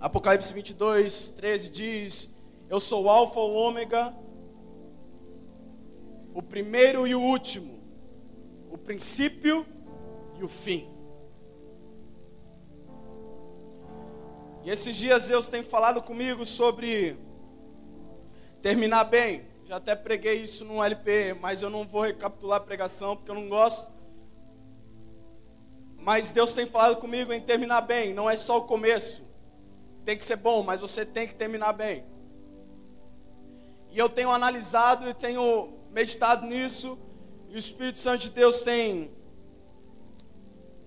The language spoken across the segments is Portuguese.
Apocalipse 22, 13 diz: Eu sou o Alfa, o Ômega, o primeiro e o último, o princípio e o fim. E esses dias Deus tem falado comigo sobre terminar bem. Já até preguei isso no LP, mas eu não vou recapitular a pregação porque eu não gosto. Mas Deus tem falado comigo em terminar bem, não é só o começo. Tem que ser bom, mas você tem que terminar bem. E eu tenho analisado e tenho meditado nisso, e o Espírito Santo de Deus tem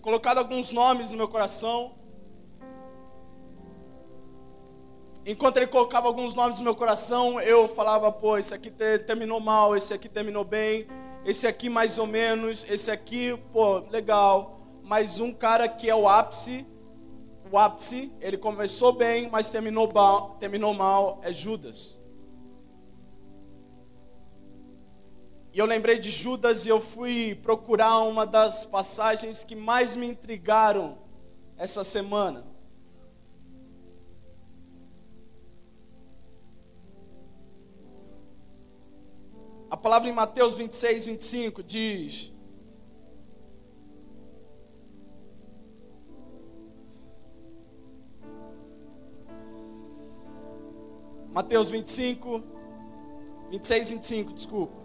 colocado alguns nomes no meu coração. Enquanto ele colocava alguns nomes no meu coração, eu falava, pô, esse aqui terminou mal, esse aqui terminou bem, em aqui mais ou menos, esse aqui, pô, legal. Mas um cara que é o ápice, o ápice, ele começou bem, mas terminou terminou mal, é Judas. E eu lembrei de Judas e eu fui procurar uma das passagens que mais me intrigaram essa semana. A palavra em Mateus 26, 25 diz: Mateus 25, 26, 25, desculpa.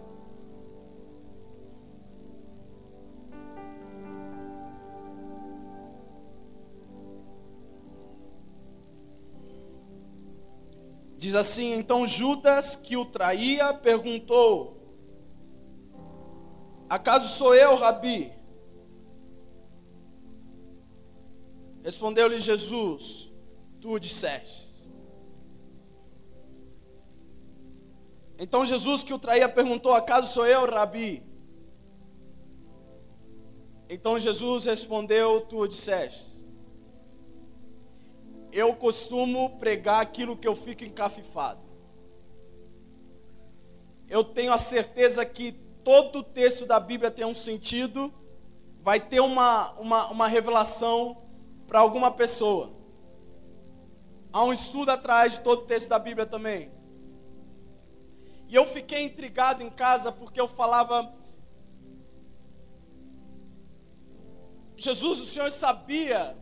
Diz assim: Então Judas, que o traía, perguntou: Acaso sou eu, Rabi? Respondeu-lhe Jesus: Tu disseste. Então Jesus, que o traía, perguntou: Acaso sou eu, Rabi? Então Jesus respondeu: Tu disseste eu costumo pregar aquilo que eu fico encafifado. Eu tenho a certeza que todo texto da Bíblia tem um sentido, vai ter uma, uma, uma revelação para alguma pessoa. Há um estudo atrás de todo texto da Bíblia também. E eu fiquei intrigado em casa porque eu falava. Jesus, o Senhor sabia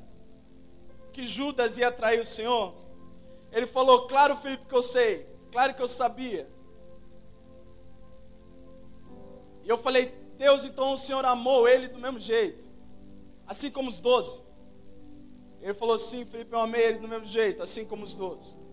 que Judas ia trair o Senhor? Ele falou: Claro, Felipe, que eu sei. Claro que eu sabia. E eu falei: Deus, então o Senhor amou ele do mesmo jeito, assim como os doze. Ele falou: Sim, Felipe, eu amei ele do mesmo jeito, assim como os doze.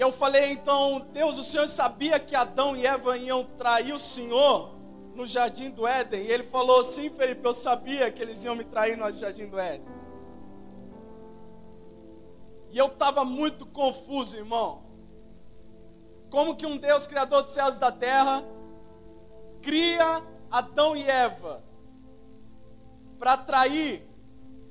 E eu falei: Então, Deus, o Senhor sabia que Adão e Eva iam trair o Senhor? no jardim do Éden. E ele falou: Sim, Felipe, eu sabia que eles iam me trair no jardim do Éden. E eu estava muito confuso, irmão. Como que um Deus criador dos céus e da terra cria Adão e Eva para trair,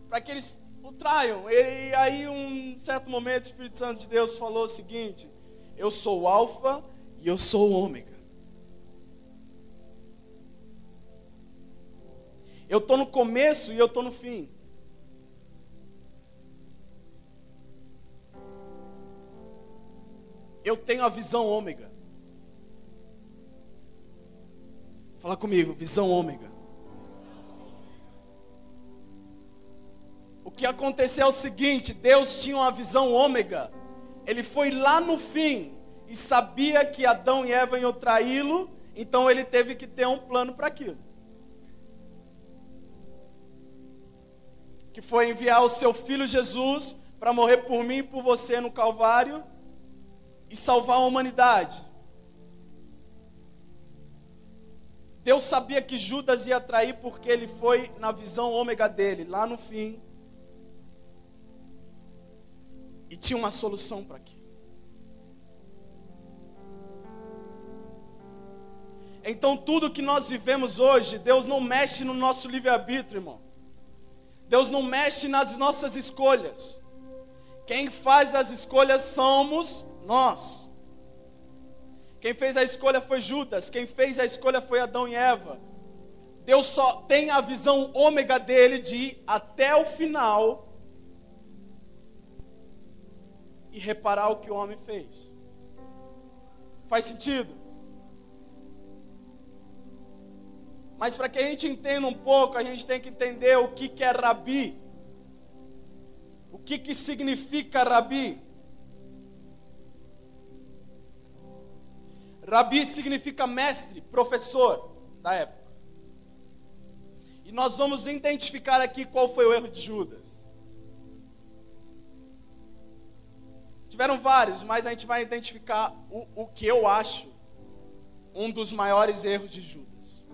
para que eles o traiam. E aí, um certo momento, o Espírito Santo de Deus falou o seguinte: Eu sou o Alfa e eu sou o Ômega. Eu estou no começo e eu estou no fim. Eu tenho a visão ômega. Fala comigo, visão ômega. Que aconteceu é o seguinte: Deus tinha uma visão ômega. Ele foi lá no fim e sabia que Adão e Eva iam traí-lo, então ele teve que ter um plano para aquilo. que foi enviar o seu filho Jesus para morrer por mim e por você no Calvário e salvar a humanidade. Deus sabia que Judas ia trair porque ele foi na visão ômega dele, lá no fim. E tinha uma solução para aquilo. Então, tudo que nós vivemos hoje, Deus não mexe no nosso livre-arbítrio, irmão. Deus não mexe nas nossas escolhas. Quem faz as escolhas somos nós. Quem fez a escolha foi Judas, quem fez a escolha foi Adão e Eva. Deus só tem a visão ômega dele de ir até o final e reparar o que o homem fez. Faz sentido? Mas para que a gente entenda um pouco, a gente tem que entender o que, que é rabi. O que, que significa rabi? Rabi significa mestre, professor da época. E nós vamos identificar aqui qual foi o erro de Judas. Tiveram vários, mas a gente vai identificar o, o que eu acho um dos maiores erros de Judas.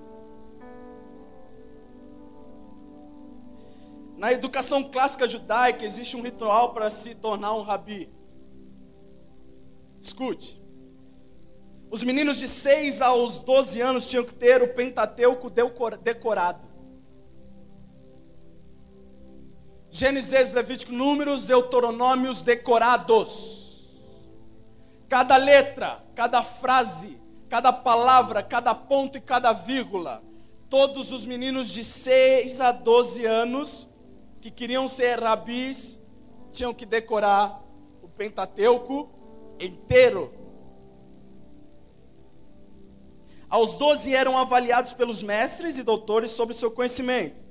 Na educação clássica judaica existe um ritual para se tornar um rabi. Escute. Os meninos de 6 aos 12 anos tinham que ter o Pentateuco decorado. Gênesis, Levítico, Números, Deuteronômios decorados. Cada letra, cada frase, cada palavra, cada ponto e cada vírgula. Todos os meninos de 6 a 12 anos que queriam ser rabis tinham que decorar o Pentateuco inteiro. Aos 12 eram avaliados pelos mestres e doutores sobre seu conhecimento.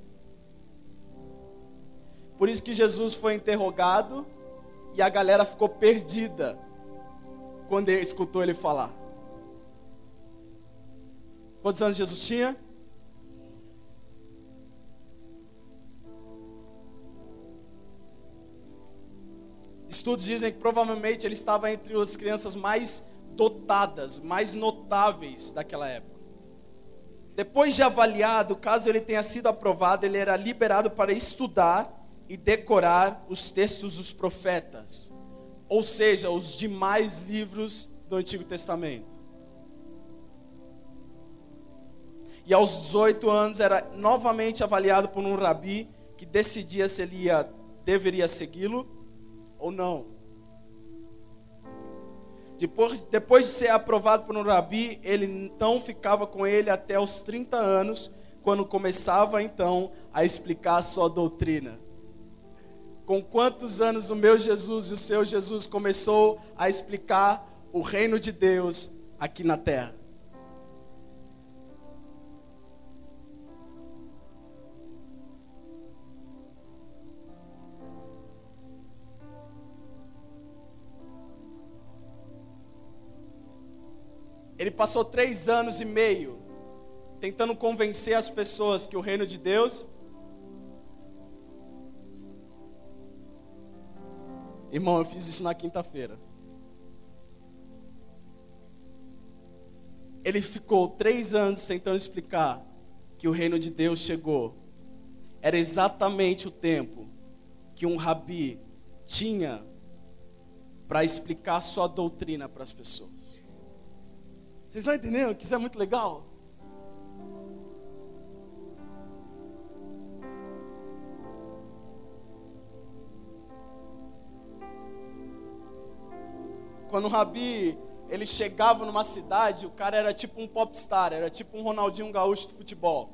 Por isso que Jesus foi interrogado e a galera ficou perdida quando ele escutou ele falar. Quantos anos Jesus tinha? Estudos dizem que provavelmente ele estava entre as crianças mais dotadas, mais notáveis daquela época. Depois de avaliado, caso ele tenha sido aprovado, ele era liberado para estudar e decorar os textos dos profetas, ou seja, os demais livros do Antigo Testamento. E aos 18 anos era novamente avaliado por um rabi que decidia se ele ia, deveria segui-lo ou não. Depois, depois de ser aprovado por um rabi, ele então ficava com ele até os 30 anos, quando começava então a explicar a sua doutrina. Com quantos anos o meu Jesus e o seu Jesus começou a explicar o reino de Deus aqui na terra? Ele passou três anos e meio tentando convencer as pessoas que o reino de Deus. Irmão, eu fiz isso na quinta-feira. Ele ficou três anos tentando explicar que o reino de Deus chegou. Era exatamente o tempo que um rabi tinha para explicar sua doutrina para as pessoas. Vocês estão entendendo que isso é muito legal? Quando o Rabi ele chegava numa cidade, o cara era tipo um popstar, era tipo um Ronaldinho Gaúcho de futebol.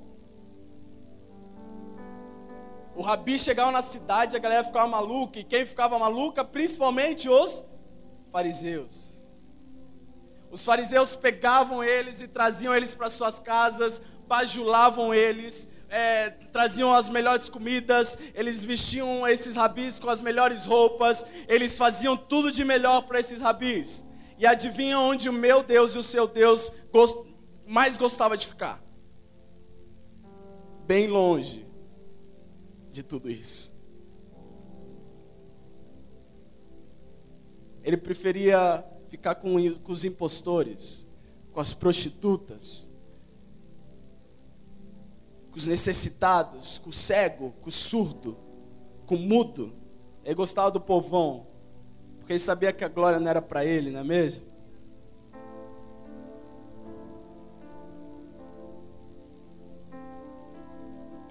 O Rabi chegava na cidade, a galera ficava maluca, e quem ficava maluca? Principalmente os fariseus. Os fariseus pegavam eles e traziam eles para suas casas, bajulavam eles, é, traziam as melhores comidas, eles vestiam esses rabis com as melhores roupas, eles faziam tudo de melhor para esses rabis. E adivinha onde o meu Deus e o seu Deus gost... mais gostava de ficar? Bem longe de tudo isso. Ele preferia ficar com, com os impostores, com as prostitutas, com os necessitados, com o cego, com o surdo, com o mudo. Ele gostava do povão, porque ele sabia que a glória não era para ele, não é mesmo?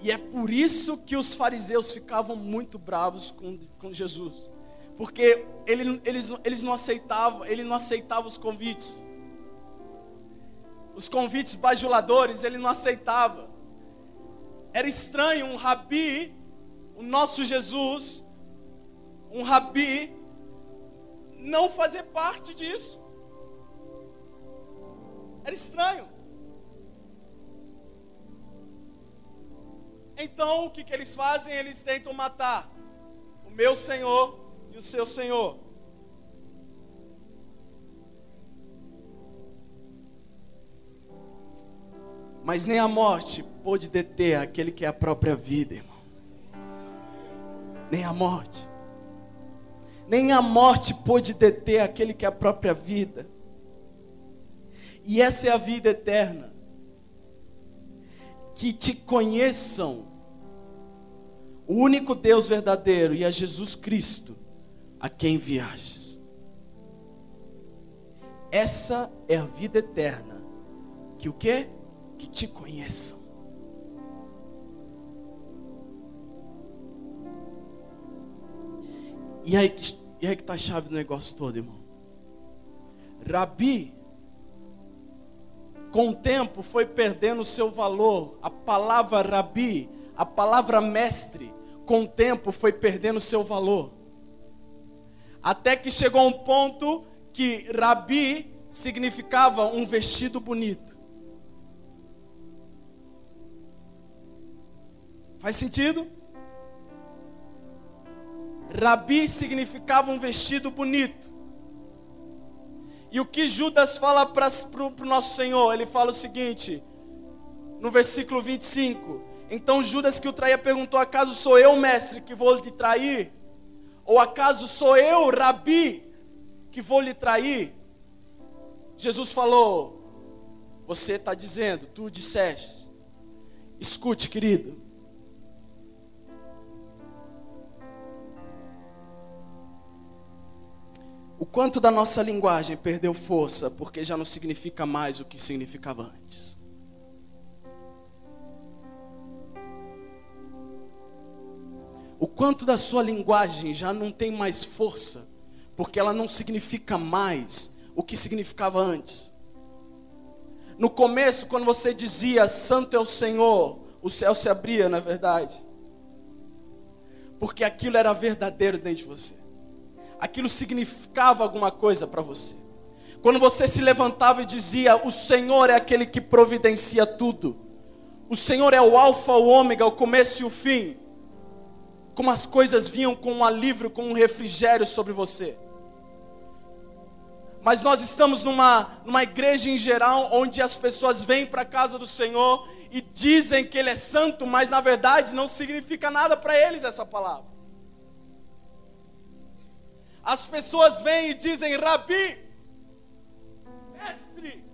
E é por isso que os fariseus ficavam muito bravos com, com Jesus porque ele, eles, eles não aceitavam, ele não aceitava os convites. Os convites bajuladores, ele não aceitava. Era estranho um rabi, o nosso Jesus, um rabi, não fazer parte disso. Era estranho. Então, o que, que eles fazem? Eles tentam matar o meu Senhor e o seu Senhor. Mas nem a morte pôde deter aquele que é a própria vida, irmão. Nem a morte. Nem a morte pôde deter aquele que é a própria vida. E essa é a vida eterna. Que te conheçam o único Deus verdadeiro e a Jesus Cristo, a quem viajes. Essa é a vida eterna. Que o quê? Que te conheçam. E aí, e aí que está a chave do negócio todo, irmão. Rabi, com o tempo, foi perdendo o seu valor. A palavra rabi, a palavra mestre, com o tempo foi perdendo seu valor. Até que chegou um ponto que rabi significava um vestido bonito. Faz sentido? Rabi significava um vestido bonito. E o que Judas fala para o nosso Senhor? Ele fala o seguinte, no versículo 25: então Judas que o traía perguntou: Acaso sou eu, mestre, que vou lhe trair? Ou acaso sou eu, rabi, que vou lhe trair? Jesus falou: Você está dizendo, tu disseste. Escute, querido. O quanto da nossa linguagem perdeu força porque já não significa mais o que significava antes. o quanto da sua linguagem já não tem mais força, porque ela não significa mais o que significava antes. No começo, quando você dizia Santo é o Senhor, o céu se abria, na é verdade. Porque aquilo era verdadeiro dentro de você. Aquilo significava alguma coisa para você. Quando você se levantava e dizia: O Senhor é aquele que providencia tudo. O Senhor é o Alfa, o Ômega, o começo e o fim como as coisas vinham com um alívio, com um refrigério sobre você. Mas nós estamos numa, numa igreja em geral onde as pessoas vêm para a casa do Senhor e dizem que Ele é santo, mas na verdade não significa nada para eles essa palavra. As pessoas vêm e dizem, Rabi, mestre,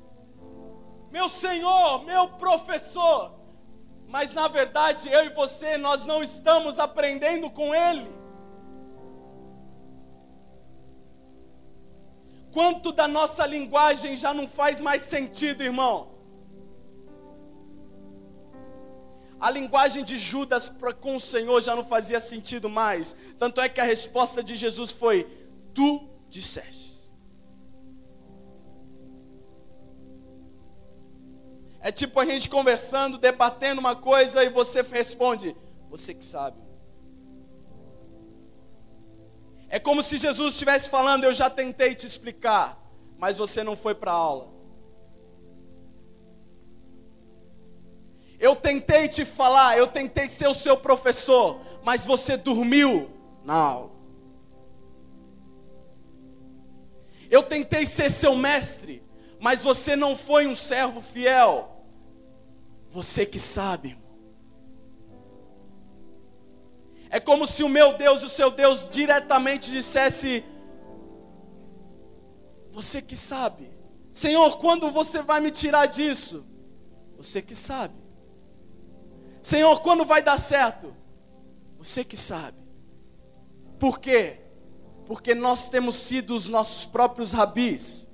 meu Senhor, meu professor, mas na verdade eu e você nós não estamos aprendendo com ele. Quanto da nossa linguagem já não faz mais sentido, irmão? A linguagem de Judas com o Senhor já não fazia sentido mais. Tanto é que a resposta de Jesus foi: Tu disseste. É tipo a gente conversando, debatendo uma coisa e você responde: Você que sabe. É como se Jesus estivesse falando: Eu já tentei te explicar, mas você não foi para a aula. Eu tentei te falar, eu tentei ser o seu professor, mas você dormiu na aula. Eu tentei ser seu mestre, mas você não foi um servo fiel. Você que sabe. É como se o meu Deus e o seu Deus diretamente dissesse: Você que sabe. Senhor, quando você vai me tirar disso? Você que sabe. Senhor, quando vai dar certo? Você que sabe. Por quê? Porque nós temos sido os nossos próprios rabis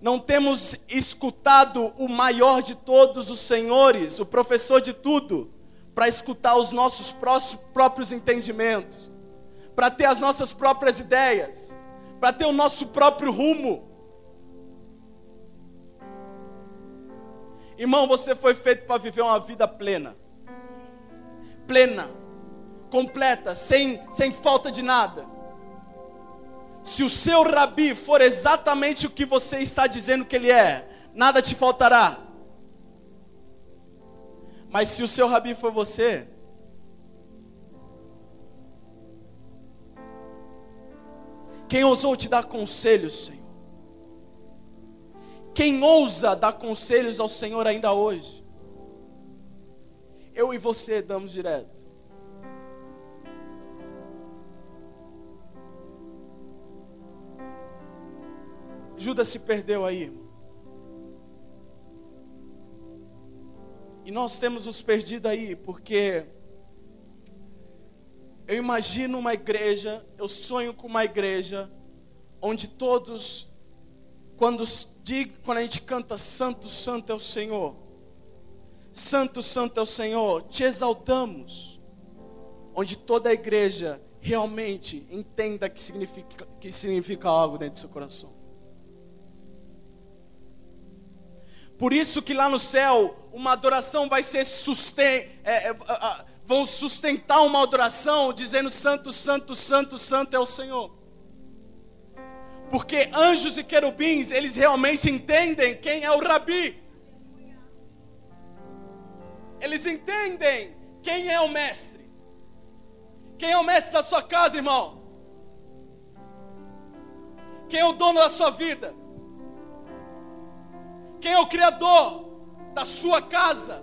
não temos escutado o maior de todos os senhores, o professor de tudo, para escutar os nossos próprios entendimentos, para ter as nossas próprias ideias, para ter o nosso próprio rumo. Irmão, você foi feito para viver uma vida plena. plena, completa, sem, sem falta de nada. Se o seu rabi for exatamente o que você está dizendo que ele é, nada te faltará. Mas se o seu rabi for você, quem ousou te dar conselhos, Senhor? Quem ousa dar conselhos ao Senhor ainda hoje? Eu e você damos direto. Judas se perdeu aí. E nós temos nos perdido aí porque eu imagino uma igreja, eu sonho com uma igreja onde todos quando, quando a gente canta Santo, Santo é o Senhor, Santo, Santo é o Senhor, te exaltamos, onde toda a igreja realmente entenda que significa, que significa algo dentro do seu coração. Por isso que lá no céu uma adoração vai ser susten é, é, é, vão sustentar uma adoração dizendo Santo, Santo, Santo, Santo é o Senhor. Porque anjos e querubins, eles realmente entendem quem é o rabi. Eles entendem quem é o mestre. Quem é o mestre da sua casa, irmão? Quem é o dono da sua vida? Quem é o criador da sua casa?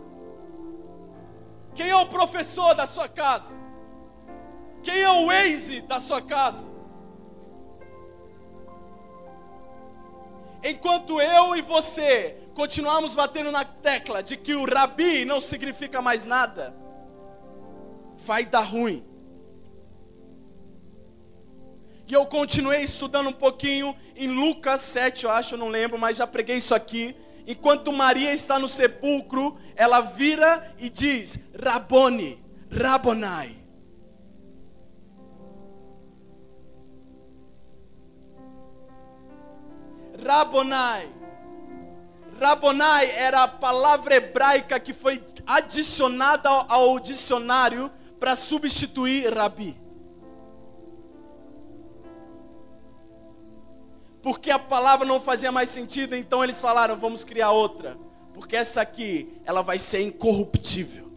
Quem é o professor da sua casa? Quem é o Waze da sua casa? Enquanto eu e você continuarmos batendo na tecla de que o rabi não significa mais nada, vai dar ruim. E eu continuei estudando um pouquinho em Lucas 7, eu acho, não lembro, mas já preguei isso aqui. Enquanto Maria está no sepulcro, ela vira e diz: Rabone, Rabonai. Rabonai. Rabonai era a palavra hebraica que foi adicionada ao dicionário para substituir Rabi. Porque a palavra não fazia mais sentido, então eles falaram: vamos criar outra. Porque essa aqui, ela vai ser incorruptível.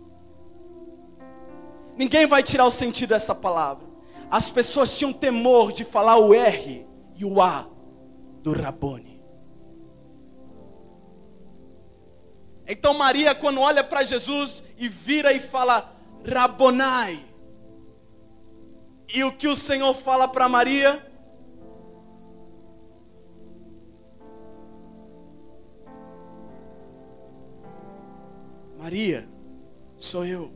Ninguém vai tirar o sentido dessa palavra. As pessoas tinham temor de falar o R e o A do Rabone. Então Maria, quando olha para Jesus e vira e fala Rabonai, e o que o Senhor fala para Maria? Maria, sou eu.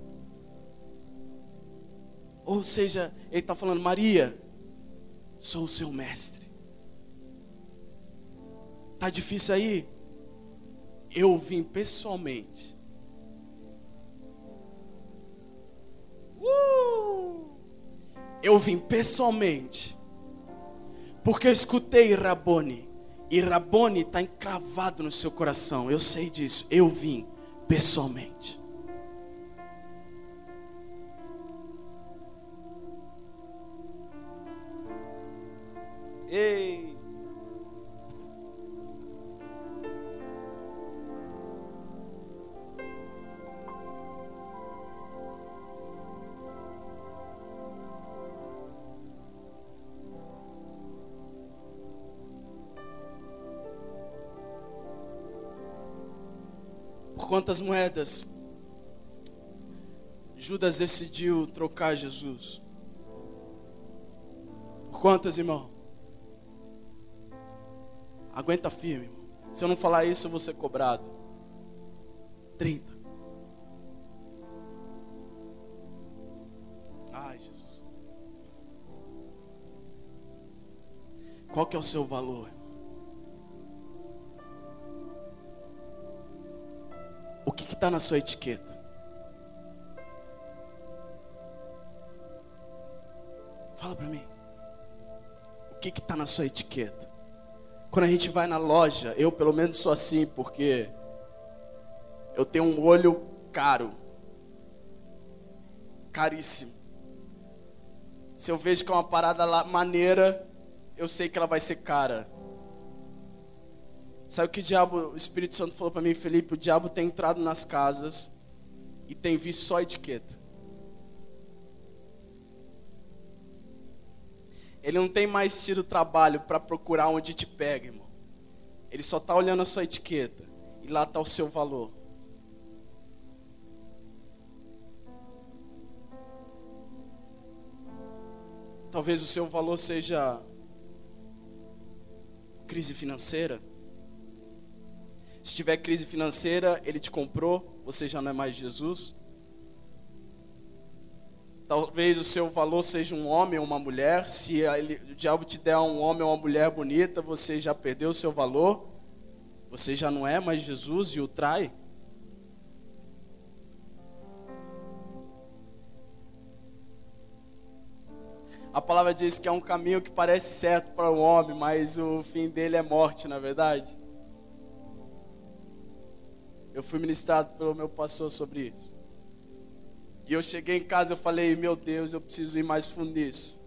Ou seja, ele está falando, Maria, sou o seu mestre. Tá difícil aí? Eu vim pessoalmente. Uh! Eu vim pessoalmente. Porque eu escutei Rabone. E Rabone está encravado no seu coração. Eu sei disso. Eu vim pessoalmente. Quantas moedas Judas decidiu trocar Jesus? Por quantas, irmão? Aguenta firme, irmão. Se eu não falar isso, eu vou ser cobrado. 30. Ai, Jesus. Qual que é o seu valor? O que está na sua etiqueta? Fala para mim. O que está na sua etiqueta? Quando a gente vai na loja, eu pelo menos sou assim, porque eu tenho um olho caro. caríssimo. Se eu vejo que é uma parada lá, maneira, eu sei que ela vai ser cara. Sabe o que o diabo, o Espírito Santo falou para mim, Felipe? O diabo tem entrado nas casas e tem visto só etiqueta. Ele não tem mais tido trabalho para procurar onde te pega, irmão. Ele só está olhando a sua etiqueta e lá está o seu valor. Talvez o seu valor seja crise financeira. Se tiver crise financeira, ele te comprou, você já não é mais Jesus. Talvez o seu valor seja um homem ou uma mulher. Se ele, o diabo te der um homem ou uma mulher bonita, você já perdeu o seu valor. Você já não é mais Jesus e o trai. A palavra diz que é um caminho que parece certo para o homem, mas o fim dele é morte, na é verdade. Eu fui ministrado pelo meu pastor sobre isso. E eu cheguei em casa e falei, meu Deus, eu preciso ir mais fundo nisso.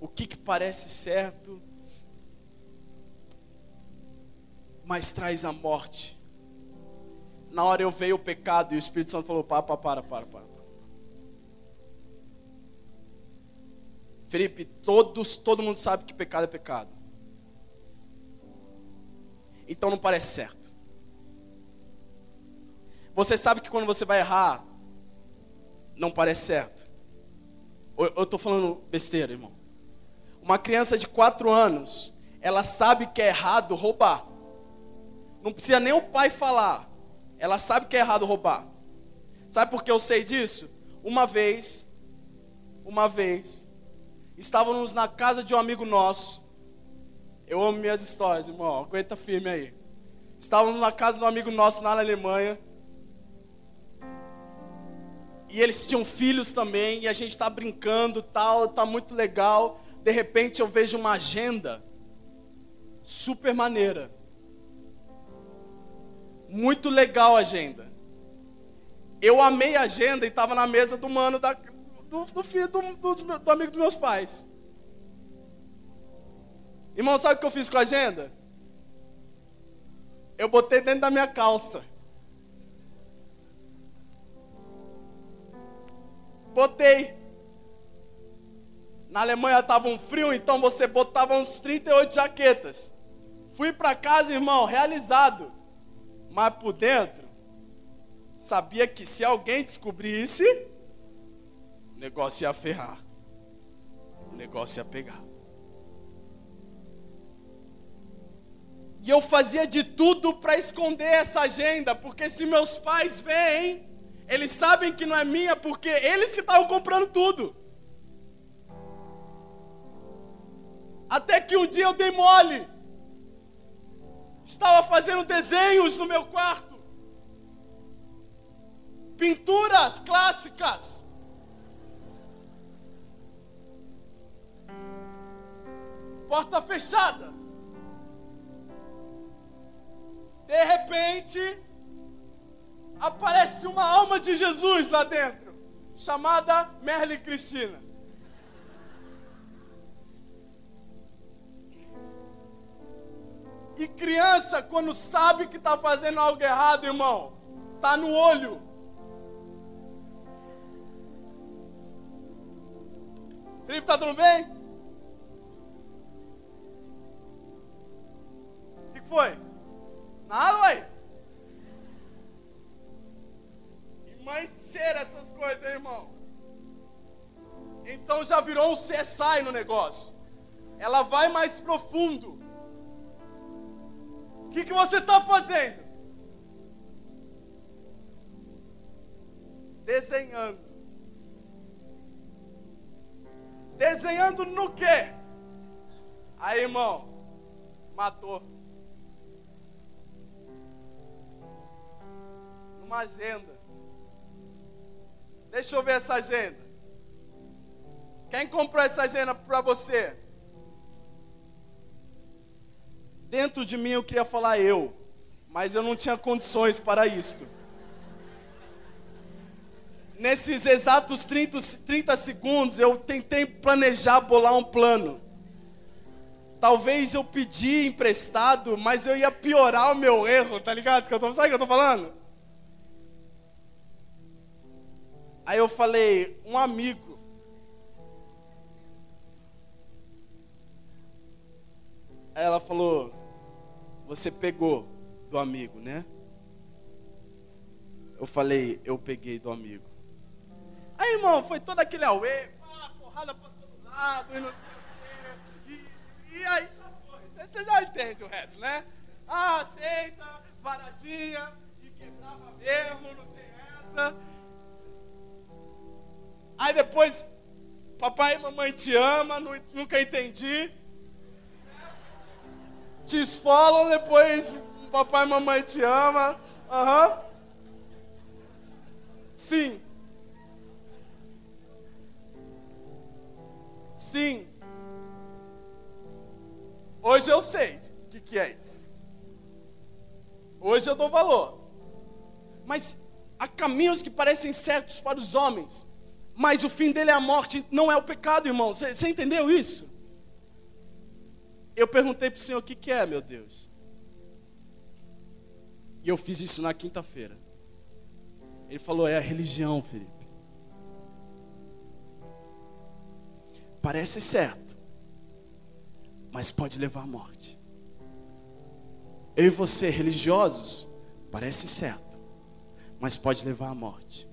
O que, que parece certo, mas traz a morte. Na hora eu veio o pecado e o Espírito Santo falou: para, para, para, para, para. Felipe, todos, todo mundo sabe que pecado é pecado. Então não parece certo. Você sabe que quando você vai errar, não parece certo. Eu estou falando besteira, irmão. Uma criança de 4 anos, ela sabe que é errado roubar. Não precisa nem o pai falar. Ela sabe que é errado roubar. Sabe por que eu sei disso? Uma vez, uma vez, Estávamos na casa de um amigo nosso. Eu amo minhas histórias, irmão. Aguenta firme aí. Estávamos na casa de um amigo nosso lá na Alemanha. E eles tinham filhos também. E a gente está brincando, tal, tá muito legal. De repente eu vejo uma agenda super maneira. Muito legal a agenda. Eu amei a agenda e estava na mesa do mano da, do, do filho do, do, do amigo dos meus pais. Irmão, sabe o que eu fiz com a agenda? Eu botei dentro da minha calça. Botei. Na Alemanha estava um frio, então você botava uns 38 jaquetas. Fui para casa, irmão, realizado. Mas por dentro, sabia que se alguém descobrisse, o negócio ia ferrar. O negócio ia pegar. E eu fazia de tudo para esconder essa agenda, porque se meus pais vêm, eles sabem que não é minha, porque eles que estavam comprando tudo. Até que um dia eu dei mole. Estava fazendo desenhos no meu quarto. Pinturas clássicas. porta fechada. De repente, aparece uma alma de Jesus lá dentro, chamada Merle Cristina. E criança, quando sabe que está fazendo algo errado, irmão, tá no olho. Felipe, tá tudo bem? foi? Nada, ué. Mãe cheira essas coisas, hein, irmão. Então já virou um CSI no negócio. Ela vai mais profundo. O que, que você está fazendo? Desenhando. Desenhando no quê? Aí, irmão, matou. uma agenda. Deixa eu ver essa agenda. Quem comprou essa agenda para você? Dentro de mim eu queria falar eu, mas eu não tinha condições para isto. nesses exatos 30, 30 segundos, eu tentei planejar, bolar um plano. Talvez eu pedi emprestado, mas eu ia piorar o meu erro, tá ligado? Sabe o que eu tô falando? Aí eu falei, um amigo. Aí ela falou, você pegou do amigo, né? Eu falei, eu peguei do amigo. Aí, irmão, foi todo aquele auê, porrada pra todo lado, e não sei o quê. E, e aí já foi. Você já entende o resto, né? Ah, aceita, varadinha, e quebrava mesmo, não tem essa. Aí depois, papai e mamãe te ama, nunca entendi. Te esfolam, depois papai e mamãe te ama. Aham. Uhum. Sim. Sim. Hoje eu sei o que, que é isso. Hoje eu dou valor. Mas há caminhos que parecem certos para os homens, mas o fim dele é a morte, não é o pecado, irmão. Você entendeu isso? Eu perguntei para o Senhor o que, que é, meu Deus. E eu fiz isso na quinta-feira. Ele falou: é a religião, Felipe. Parece certo, mas pode levar à morte. Eu e você, religiosos, parece certo, mas pode levar à morte.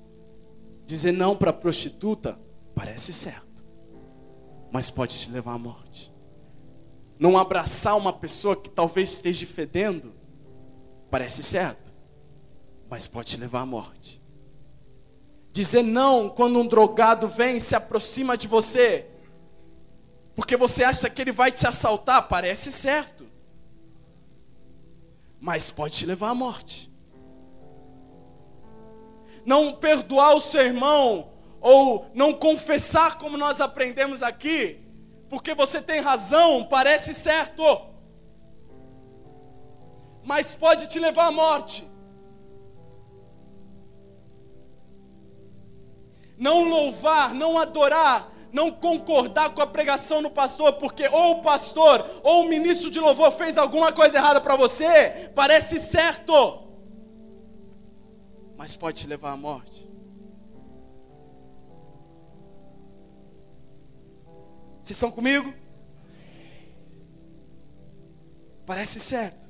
Dizer não para prostituta parece certo, mas pode te levar à morte. Não abraçar uma pessoa que talvez esteja fedendo parece certo, mas pode te levar à morte. Dizer não quando um drogado vem e se aproxima de você, porque você acha que ele vai te assaltar, parece certo, mas pode te levar à morte não perdoar o seu irmão, ou não confessar como nós aprendemos aqui, porque você tem razão, parece certo, mas pode te levar à morte. Não louvar, não adorar, não concordar com a pregação do pastor, porque ou o pastor ou o ministro de louvor fez alguma coisa errada para você, parece certo mas pode te levar à morte. Vocês estão comigo? Parece certo.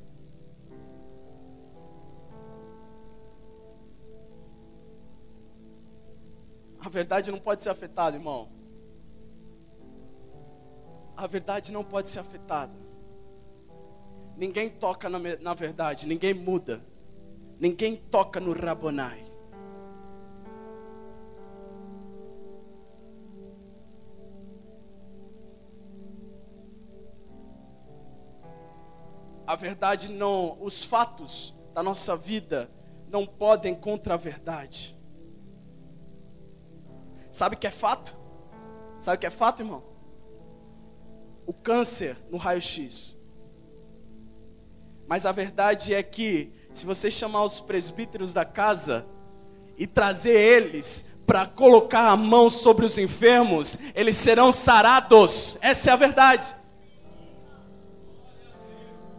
A verdade não pode ser afetada, irmão. A verdade não pode ser afetada. Ninguém toca na, na verdade, ninguém muda. Ninguém toca no Rabonai. A verdade não, os fatos da nossa vida não podem contra a verdade. Sabe o que é fato? Sabe o que é fato, irmão? O câncer no raio-x. Mas a verdade é que se você chamar os presbíteros da casa e trazer eles para colocar a mão sobre os enfermos, eles serão sarados. Essa é a verdade.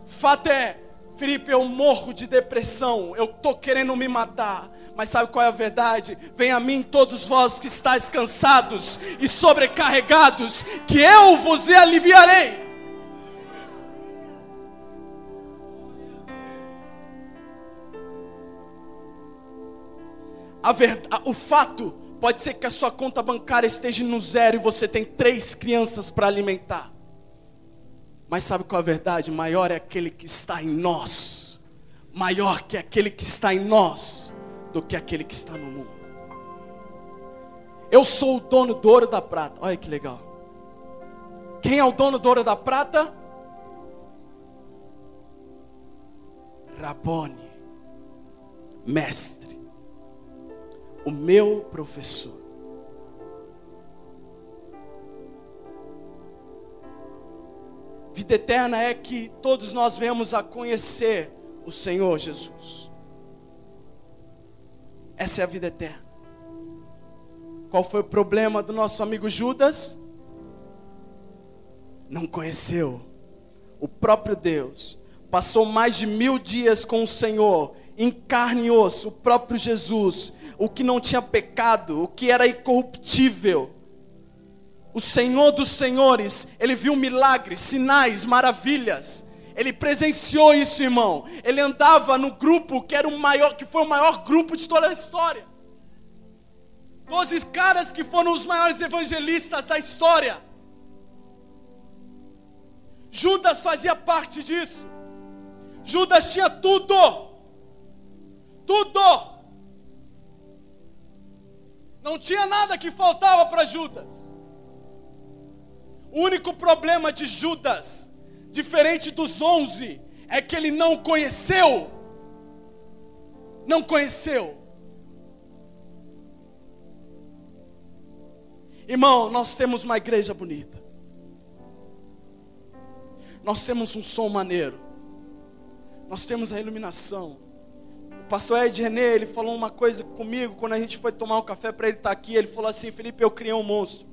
Fato é, Felipe, eu morro de depressão, eu estou querendo me matar. Mas sabe qual é a verdade? Vem a mim todos vós que estáis cansados e sobrecarregados, que eu vos aliviarei. A verdade, o fato pode ser que a sua conta bancária esteja no zero e você tem três crianças para alimentar. Mas sabe qual é a verdade? Maior é aquele que está em nós. Maior que aquele que está em nós do que aquele que está no mundo. Eu sou o dono do ouro da prata. Olha que legal. Quem é o dono do ouro da prata? Rabone, mestre o meu professor. Vida eterna é que todos nós vemos a conhecer o Senhor Jesus. Essa é a vida eterna. Qual foi o problema do nosso amigo Judas? Não conheceu o próprio Deus. Passou mais de mil dias com o Senhor, em carne e osso, o próprio Jesus, o que não tinha pecado, o que era incorruptível. O Senhor dos Senhores, ele viu milagres, sinais, maravilhas. Ele presenciou isso, irmão. Ele andava no grupo que era o maior, que foi o maior grupo de toda a história. Doze caras que foram os maiores evangelistas da história. Judas fazia parte disso. Judas tinha tudo. Tudo. Não tinha nada que faltava para Judas. O único problema de Judas, diferente dos onze, é que ele não conheceu. Não conheceu Irmão, nós temos uma igreja bonita. Nós temos um som maneiro. Nós temos a iluminação. Pastor Ed René, ele falou uma coisa comigo quando a gente foi tomar um café para ele estar tá aqui. Ele falou assim: Felipe, eu criei um monstro.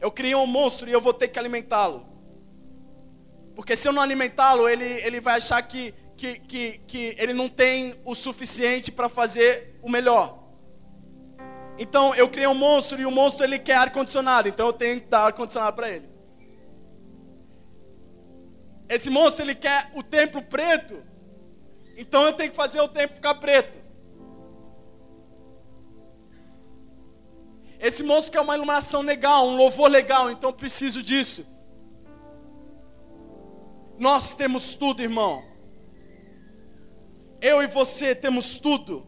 Eu criei um monstro e eu vou ter que alimentá-lo. Porque se eu não alimentá-lo, ele, ele vai achar que, que, que, que ele não tem o suficiente para fazer o melhor. Então eu criei um monstro e o monstro ele quer ar condicionado, então eu tenho que dar ar condicionado para ele. Esse monstro ele quer o templo preto, então eu tenho que fazer o templo ficar preto. Esse monstro quer uma iluminação legal, um louvor legal, então eu preciso disso. Nós temos tudo, irmão. Eu e você temos tudo.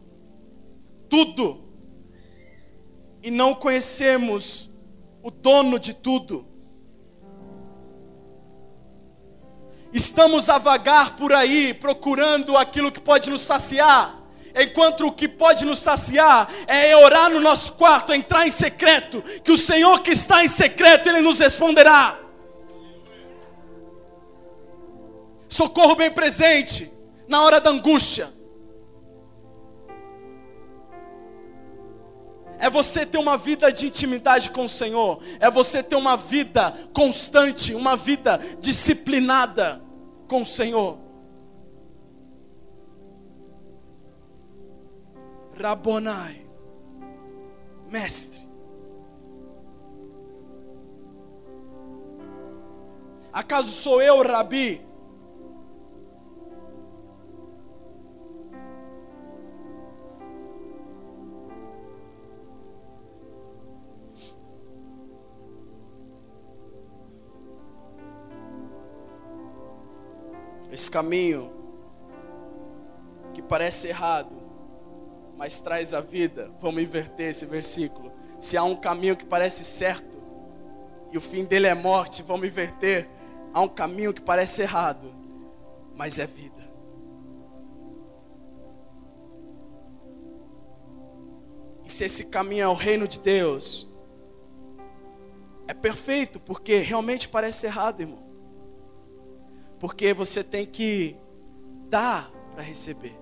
Tudo e não conhecemos o dono de tudo. Estamos a vagar por aí procurando aquilo que pode nos saciar, enquanto o que pode nos saciar é orar no nosso quarto, entrar em secreto, que o Senhor que está em secreto, Ele nos responderá. Socorro bem presente na hora da angústia. é você ter uma vida de intimidade com o Senhor, é você ter uma vida constante, uma vida disciplinada com o Senhor. Rabonai, mestre. Acaso sou eu, Rabi? Esse caminho que parece errado, mas traz a vida. Vamos inverter esse versículo. Se há um caminho que parece certo e o fim dele é morte, vamos inverter. Há um caminho que parece errado, mas é vida. E se esse caminho é o reino de Deus, é perfeito, porque realmente parece errado, irmão. Porque você tem que dar para receber.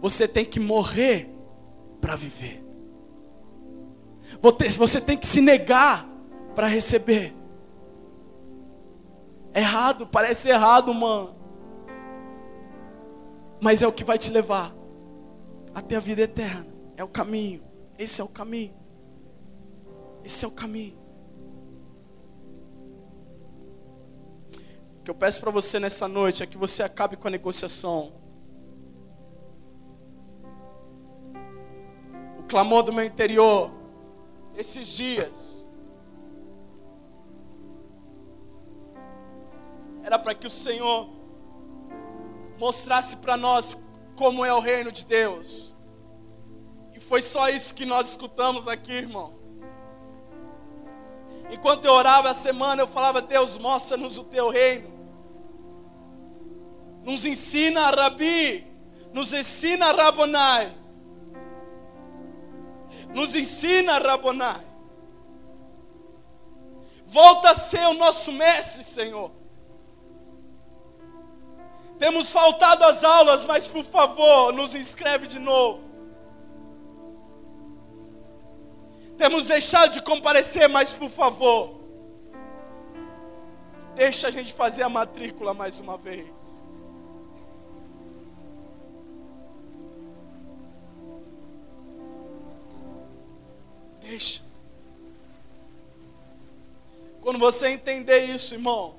Você tem que morrer para viver. Você tem que se negar para receber. Errado, parece errado, mano. Mas é o que vai te levar até a vida eterna. É o caminho. Esse é o caminho. Esse é o caminho. O que eu peço para você nessa noite é que você acabe com a negociação. O clamor do meu interior, esses dias, era para que o Senhor mostrasse para nós como é o reino de Deus. E foi só isso que nós escutamos aqui, irmão. Enquanto eu orava a semana, eu falava: Deus, mostra-nos o teu reino. Nos ensina, Rabi. Nos ensina, Rabonai. Nos ensina, Rabonai. Volta a ser o nosso mestre, Senhor. Temos faltado às aulas, mas por favor, nos inscreve de novo. Temos deixado de comparecer, mas por favor, deixa a gente fazer a matrícula mais uma vez. Deixa. Quando você entender isso, irmão,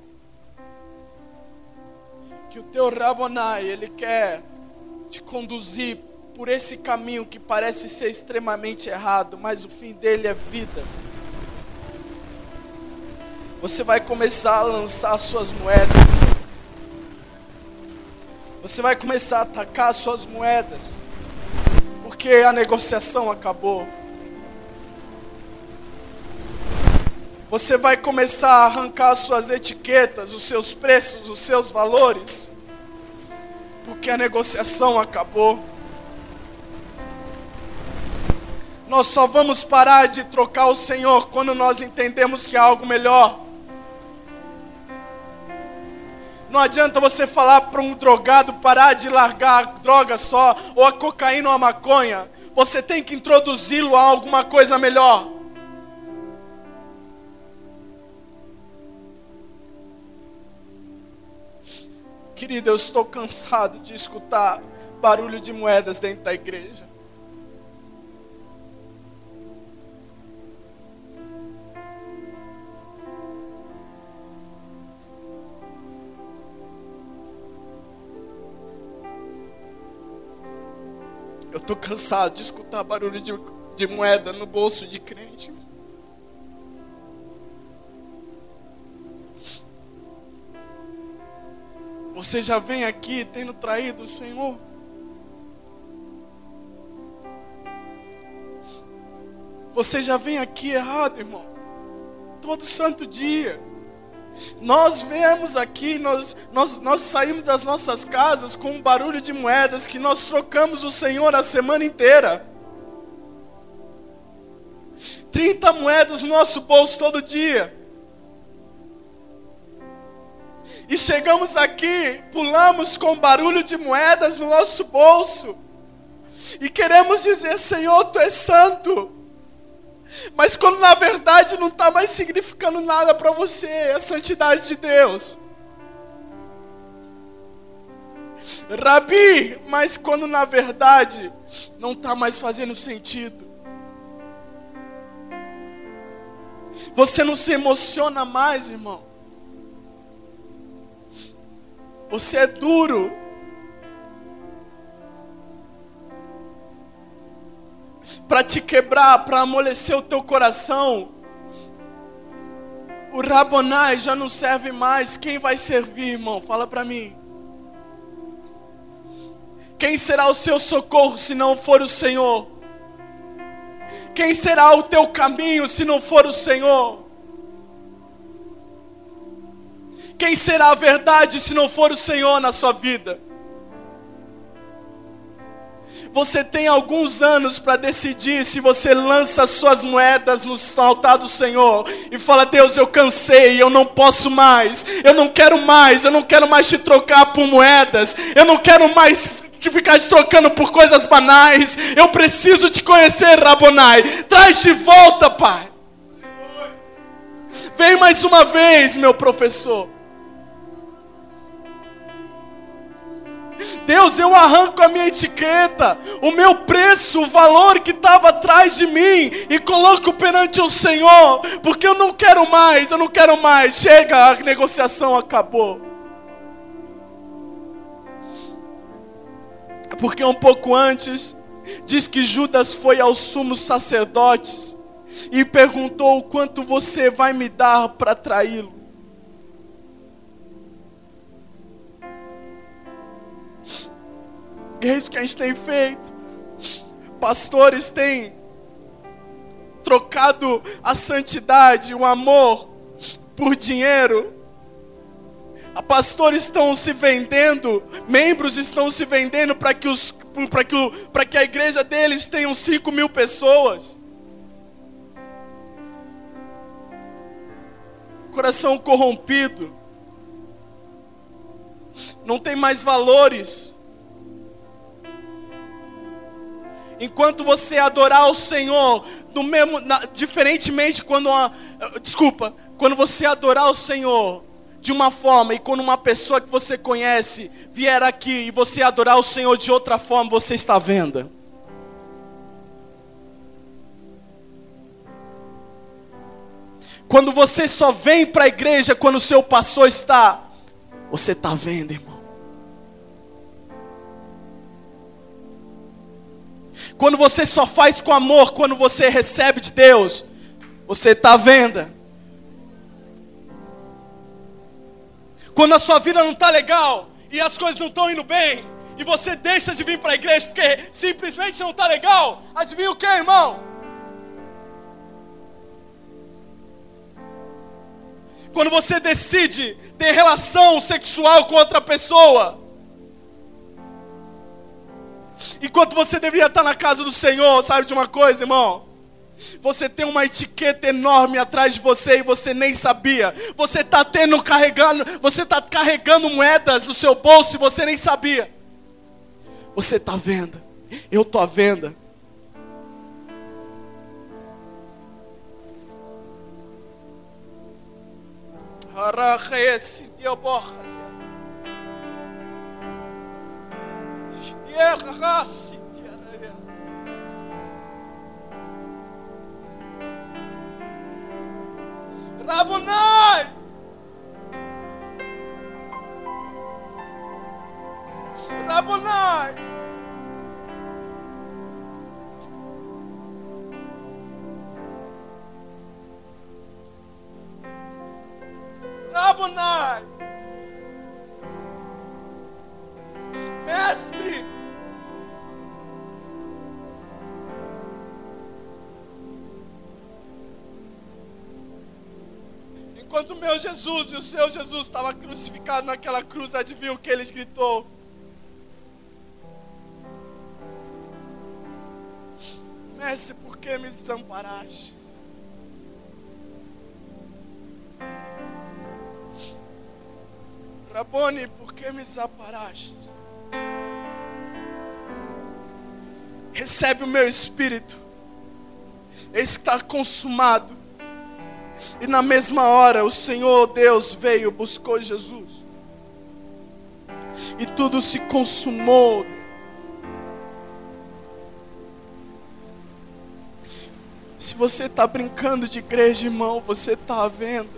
que o teu Rabonai, ele quer te conduzir por esse caminho que parece ser extremamente errado, mas o fim dele é vida. Você vai começar a lançar suas moedas. Você vai começar a atacar suas moedas. Porque a negociação acabou. Você vai começar a arrancar suas etiquetas, os seus preços, os seus valores, porque a negociação acabou. Nós só vamos parar de trocar o Senhor quando nós entendemos que há algo melhor. Não adianta você falar para um drogado parar de largar a droga só, ou a cocaína ou a maconha. Você tem que introduzi-lo a alguma coisa melhor. Querido, eu estou cansado de escutar barulho de moedas dentro da igreja. Eu estou cansado de escutar barulho de, de moeda no bolso de crente. Você já vem aqui tendo traído o Senhor? Você já vem aqui errado, irmão. Todo santo dia. Nós vemos aqui, nós, nós, nós saímos das nossas casas com um barulho de moedas que nós trocamos o Senhor a semana inteira. 30 moedas no nosso bolso todo dia. e chegamos aqui, pulamos com barulho de moedas no nosso bolso, e queremos dizer: Senhor, tu és santo. Mas quando na verdade não está mais significando nada para você, é a santidade de Deus. Rabi, mas quando na verdade não está mais fazendo sentido. Você não se emociona mais, irmão. Você é duro. Para te quebrar, para amolecer o teu coração. O Rabonai já não serve mais. Quem vai servir, irmão? Fala para mim. Quem será o seu socorro se não for o Senhor? Quem será o teu caminho se não for o Senhor? Quem será a verdade se não for o Senhor na sua vida? Você tem alguns anos para decidir se você lança suas moedas no altar do Senhor e fala: Deus, eu cansei, eu não posso mais, eu não quero mais, eu não quero mais te trocar por moedas, eu não quero mais te ficar te trocando por coisas banais, eu preciso te conhecer, Rabonai, traz de volta, Pai. Vem mais uma vez, meu professor. Deus, eu arranco a minha etiqueta, o meu preço, o valor que estava atrás de mim e coloco perante o Senhor, porque eu não quero mais, eu não quero mais. Chega, a negociação acabou. Porque um pouco antes, diz que Judas foi aos sumos sacerdotes e perguntou: quanto você vai me dar para traí-lo? É isso que a gente tem feito. Pastores têm trocado a santidade, o amor, por dinheiro. Pastores estão se vendendo, membros estão se vendendo para que, os, que, que a igreja deles tenha 5 mil pessoas. Coração corrompido, não tem mais valores. Enquanto você adorar o Senhor, do mesmo, na, diferentemente quando uma, desculpa, quando você adorar o Senhor de uma forma e quando uma pessoa que você conhece vier aqui e você adorar o Senhor de outra forma, você está vendo. Quando você só vem para a igreja quando o seu pastor está, você está vendo, irmão. Quando você só faz com amor, quando você recebe de Deus, você está vendo. Quando a sua vida não está legal e as coisas não estão indo bem, e você deixa de vir para a igreja porque simplesmente não está legal, adivinha o que, irmão? Quando você decide ter relação sexual com outra pessoa, enquanto você deveria estar na casa do Senhor, sabe de uma coisa, irmão? Você tem uma etiqueta enorme atrás de você e você nem sabia. Você está tendo carregando, você está carregando moedas no seu bolso e você nem sabia. Você está vendo? Eu estou à venda. Arahesi dioborra. Dierrasi dierrasi. Rabunai. Rabunai. Rabunai. Mestre. Enquanto o meu Jesus e o seu Jesus estavam crucificados naquela cruz, adivinha o que ele gritou? Mestre, por que me desamparaste? Rabone, por que me desamparaste? Recebe o meu espírito, está consumado. E na mesma hora o Senhor Deus veio, buscou Jesus. E tudo se consumou. Se você está brincando de igreja, irmão, você está vendo.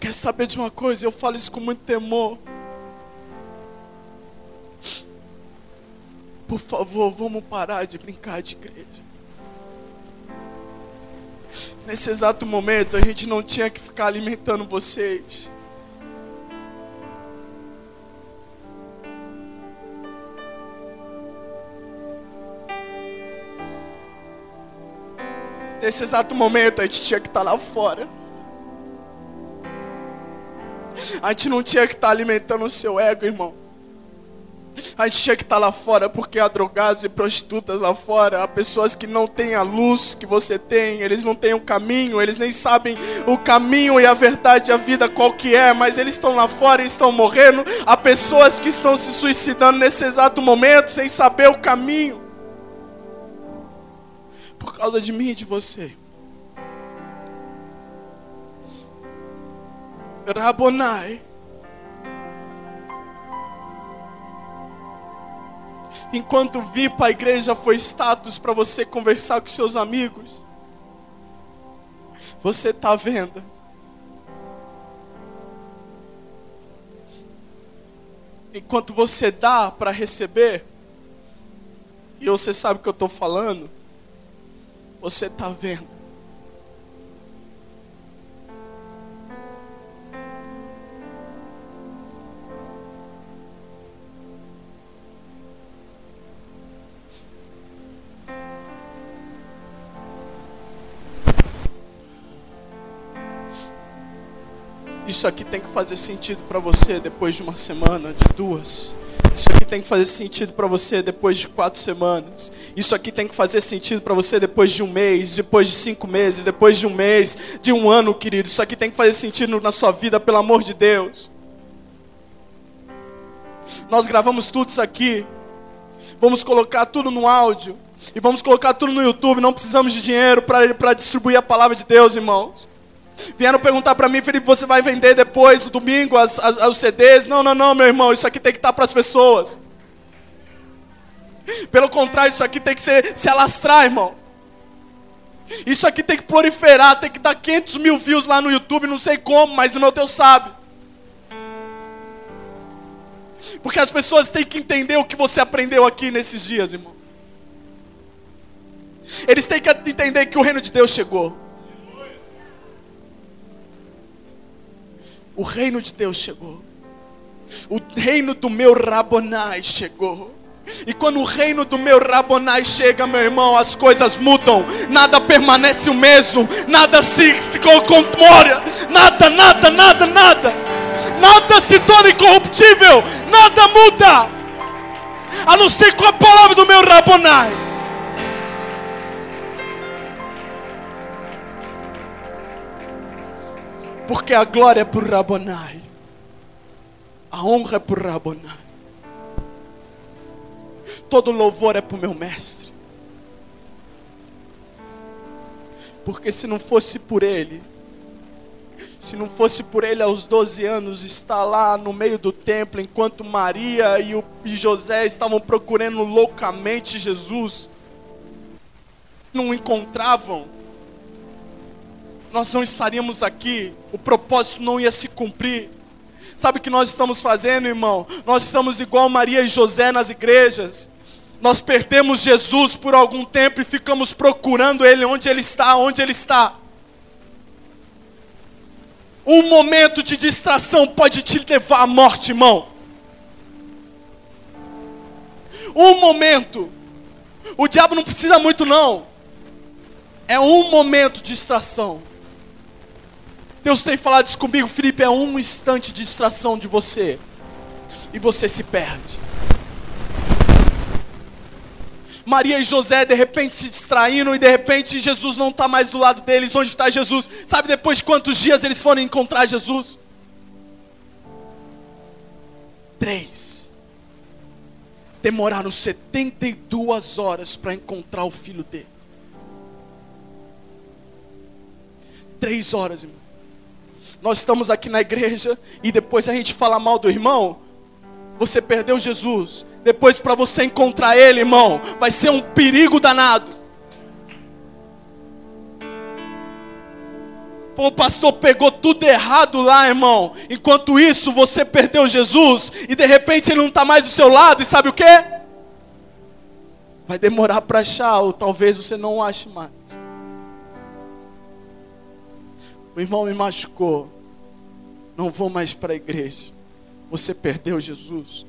Quer saber de uma coisa? Eu falo isso com muito temor. Por favor, vamos parar de brincar de igreja. Nesse exato momento, a gente não tinha que ficar alimentando vocês. Nesse exato momento, a gente tinha que estar lá fora. A gente não tinha que estar alimentando o seu ego, irmão. A gente tinha que estar lá fora porque há drogados e prostitutas lá fora, há pessoas que não têm a luz que você tem, eles não têm o caminho, eles nem sabem o caminho e a verdade e a vida qual que é, mas eles estão lá fora e estão morrendo. Há pessoas que estão se suicidando nesse exato momento sem saber o caminho. Por causa de mim e de você. Rabonai. Enquanto vir para a igreja foi status para você conversar com seus amigos. Você está vendo? Enquanto você dá para receber, e você sabe o que eu estou falando, você está vendo. Isso aqui tem que fazer sentido para você depois de uma semana, de duas. Isso aqui tem que fazer sentido para você depois de quatro semanas. Isso aqui tem que fazer sentido para você depois de um mês, depois de cinco meses, depois de um mês, de um ano, querido. Isso aqui tem que fazer sentido na sua vida, pelo amor de Deus. Nós gravamos tudo isso aqui Vamos colocar tudo no áudio. E vamos colocar tudo no YouTube. Não precisamos de dinheiro para distribuir a palavra de Deus, irmãos. Vieram perguntar para mim, Felipe, você vai vender depois, no domingo, as, as, os CDs? Não, não, não, meu irmão. Isso aqui tem que estar para as pessoas. Pelo contrário, isso aqui tem que ser, se alastrar, irmão. Isso aqui tem que proliferar, tem que dar 500 mil views lá no YouTube, não sei como, mas o meu Deus sabe. Porque as pessoas têm que entender o que você aprendeu aqui nesses dias, irmão. Eles têm que entender que o reino de Deus chegou. O reino de Deus chegou. O reino do meu Rabonai chegou. E quando o reino do meu Rabonai chega, meu irmão, as coisas mudam. Nada permanece o mesmo. Nada se conmora. Nada, nada, nada, nada. Nada se torna incorruptível. Nada muda. A não ser com a palavra do meu Rabonai. Porque a glória é por Rabonai. A honra é por Rabonai todo louvor é para o meu mestre. Porque se não fosse por ele, se não fosse por ele aos 12 anos estar lá no meio do templo, enquanto Maria e, o, e José estavam procurando loucamente Jesus, não encontravam, nós não estaríamos aqui, o propósito não ia se cumprir. Sabe o que nós estamos fazendo, irmão? Nós estamos igual Maria e José nas igrejas. Nós perdemos Jesus por algum tempo e ficamos procurando Ele onde Ele está, onde Ele está. Um momento de distração pode te levar à morte, irmão. Um momento. O diabo não precisa muito, não. É um momento de distração. Deus tem falado isso comigo, Felipe. É um instante de distração de você. E você se perde. Maria e José de repente se distraindo e de repente Jesus não está mais do lado deles. Onde está Jesus? Sabe depois de quantos dias eles foram encontrar Jesus? Três. Demoraram 72 horas para encontrar o filho dele. Três horas, irmão. Nós estamos aqui na igreja e depois a gente fala mal do irmão. Você perdeu Jesus. Depois, para você encontrar Ele, irmão, vai ser um perigo danado. Pô, o pastor pegou tudo errado lá, irmão. Enquanto isso, você perdeu Jesus e de repente ele não está mais do seu lado. E sabe o que? Vai demorar para achar, ou talvez você não ache mais. O irmão me machucou. Não vou mais para a igreja. Você perdeu Jesus.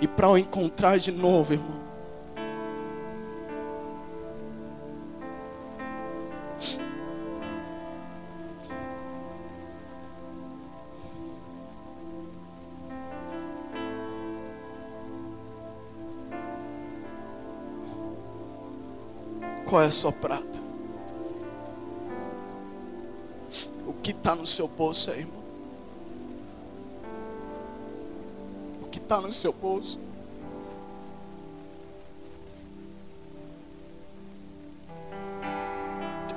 E para o encontrar de novo, irmão. Qual é a sua prata? Que está no seu bolso aí, irmão? está no seu bolso.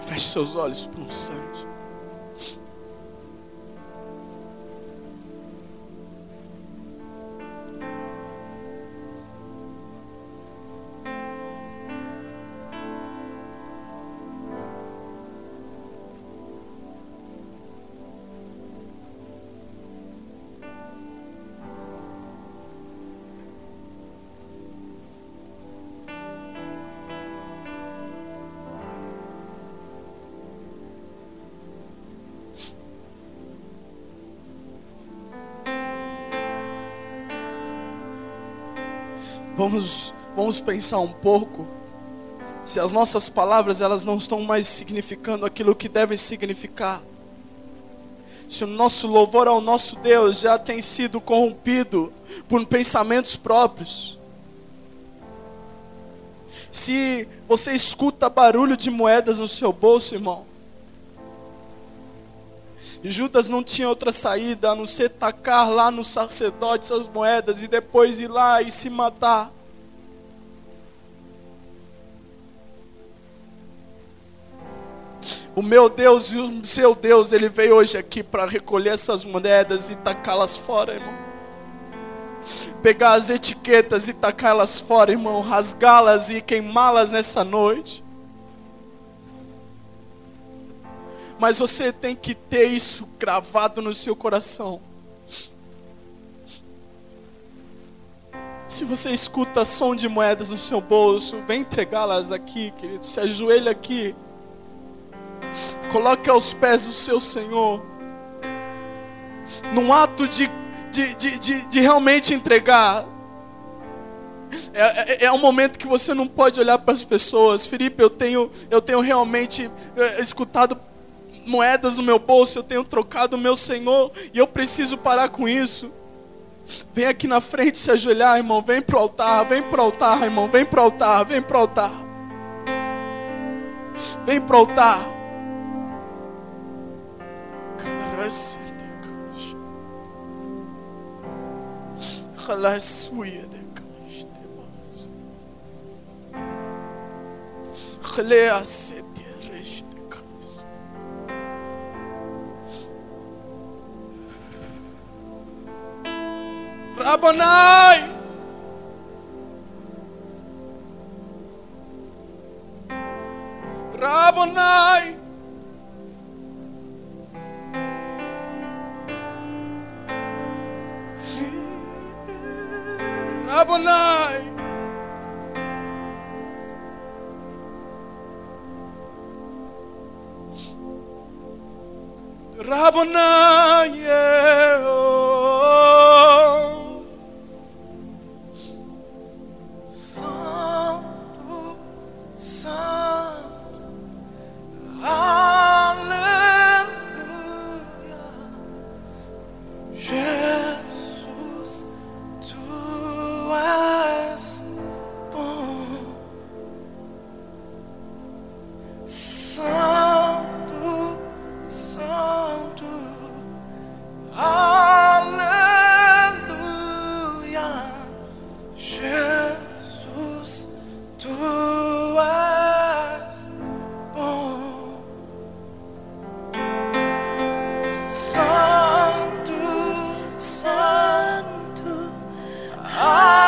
Feche seus olhos por um instante. Vamos, vamos pensar um pouco. Se as nossas palavras elas não estão mais significando aquilo que devem significar. Se o nosso louvor ao nosso Deus já tem sido corrompido por pensamentos próprios. Se você escuta barulho de moedas no seu bolso, irmão. Judas não tinha outra saída a não ser tacar lá no sacerdote as moedas e depois ir lá e se matar. O meu Deus e o seu Deus, ele veio hoje aqui para recolher essas moedas e tacá-las fora, irmão. Pegar as etiquetas e tacá-las fora, irmão. Rasgá-las e queimá-las nessa noite. Mas você tem que ter isso gravado no seu coração. Se você escuta som de moedas no seu bolso, vem entregá-las aqui, querido. Se ajoelha aqui. Coloque aos pés do seu Senhor. Num ato de, de, de, de, de realmente entregar. É, é, é, um momento que você não pode olhar para as pessoas. Felipe, eu tenho, eu tenho realmente é, escutado moedas no meu bolso, eu tenho trocado o meu Senhor e eu preciso parar com isso. Vem aqui na frente se ajoelhar, irmão. Vem pro altar, vem pro altar, irmão. Vem pro altar, vem pro altar. Vem pro altar. خلاصوية دكاشت باز خليها الست يا رشد كاس ربناي ربناي Rabbonai. Rabbonai. Yeah. oh. Santo, Santo, Aleluia. Jesus, és bom. Santo, Santo, Aleluia. Jesus, tu Oh.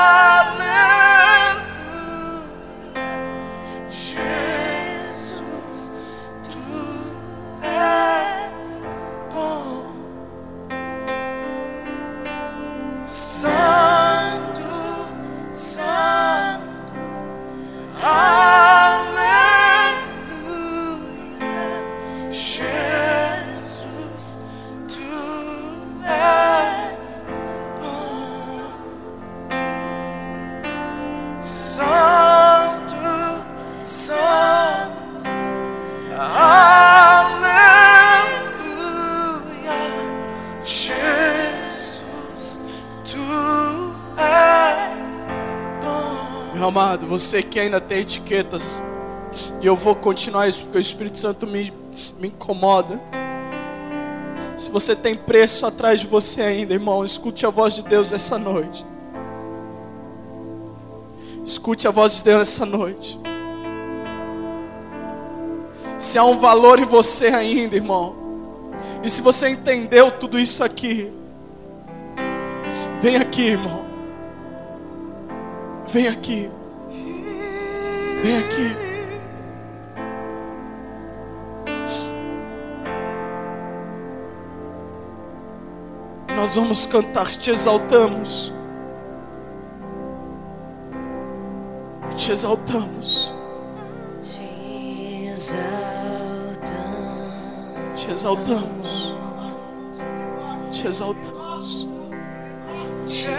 Que ainda tem etiquetas, e eu vou continuar isso porque o Espírito Santo me, me incomoda. Se você tem preço atrás de você ainda, irmão, escute a voz de Deus essa noite. Escute a voz de Deus essa noite. Se há um valor em você ainda, irmão, e se você entendeu tudo isso aqui, vem aqui, irmão. Vem aqui. Vem aqui. Nós vamos cantar, te exaltamos. Te exaltamos. Te exaltamos. Te exaltamos. Te exaltamos. Te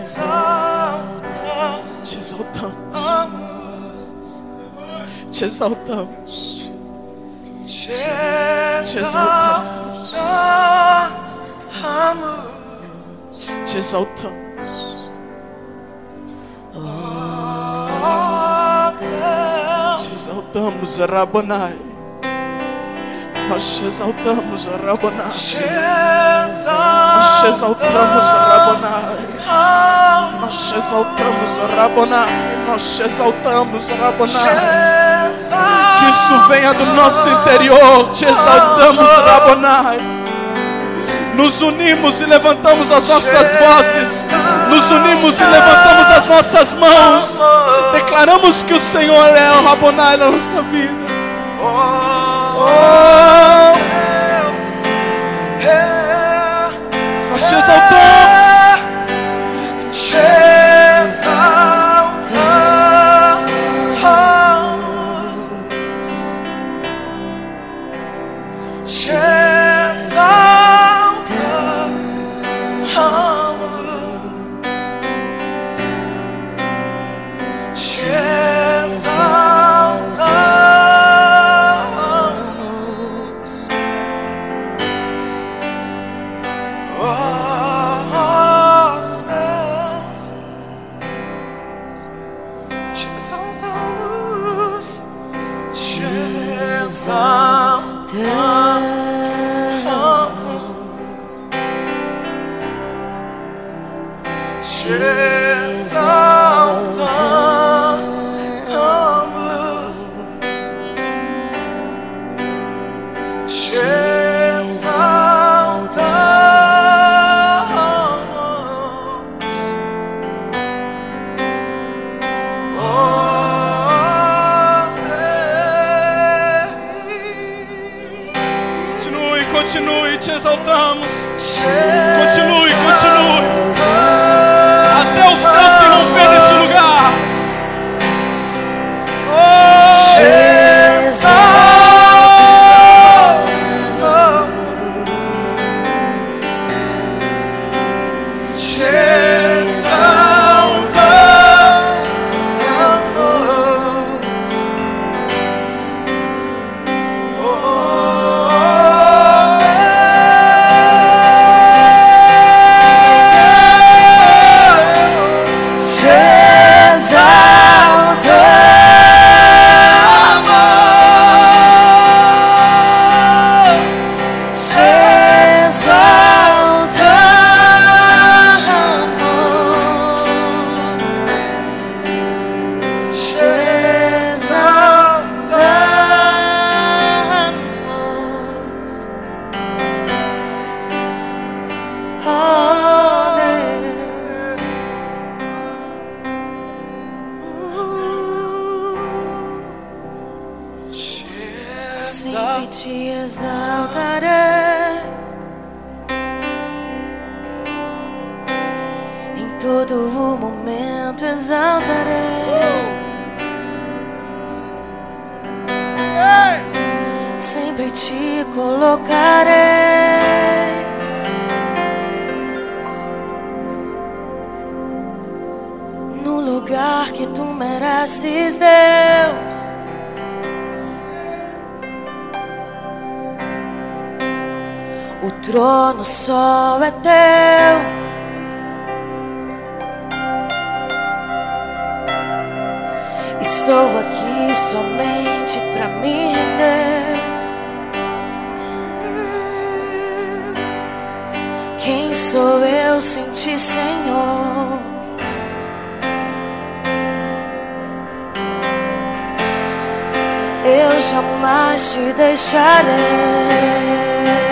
exaltamos. Te exaltamos. Te exaltamos. Te exaltamos. Te exaltamos. Te exaltamos, Rabanai. Nós te exaltamos, Rabbonai. te Nós te exaltamos, Rabbonai. Nós te exaltamos, Rabbonai. Nós te exaltamos, Rabbonai. Que isso venha do nosso interior. Te exaltamos, Rabbonai. Nos unimos e levantamos as nossas vozes. Nos unimos e levantamos as nossas mãos. Declaramos que o Senhor é o Rabbonai da nossa vida. Oh, nós te exaltamos. Te te exaltamos, te exaltamos, jamais te deixarei. Te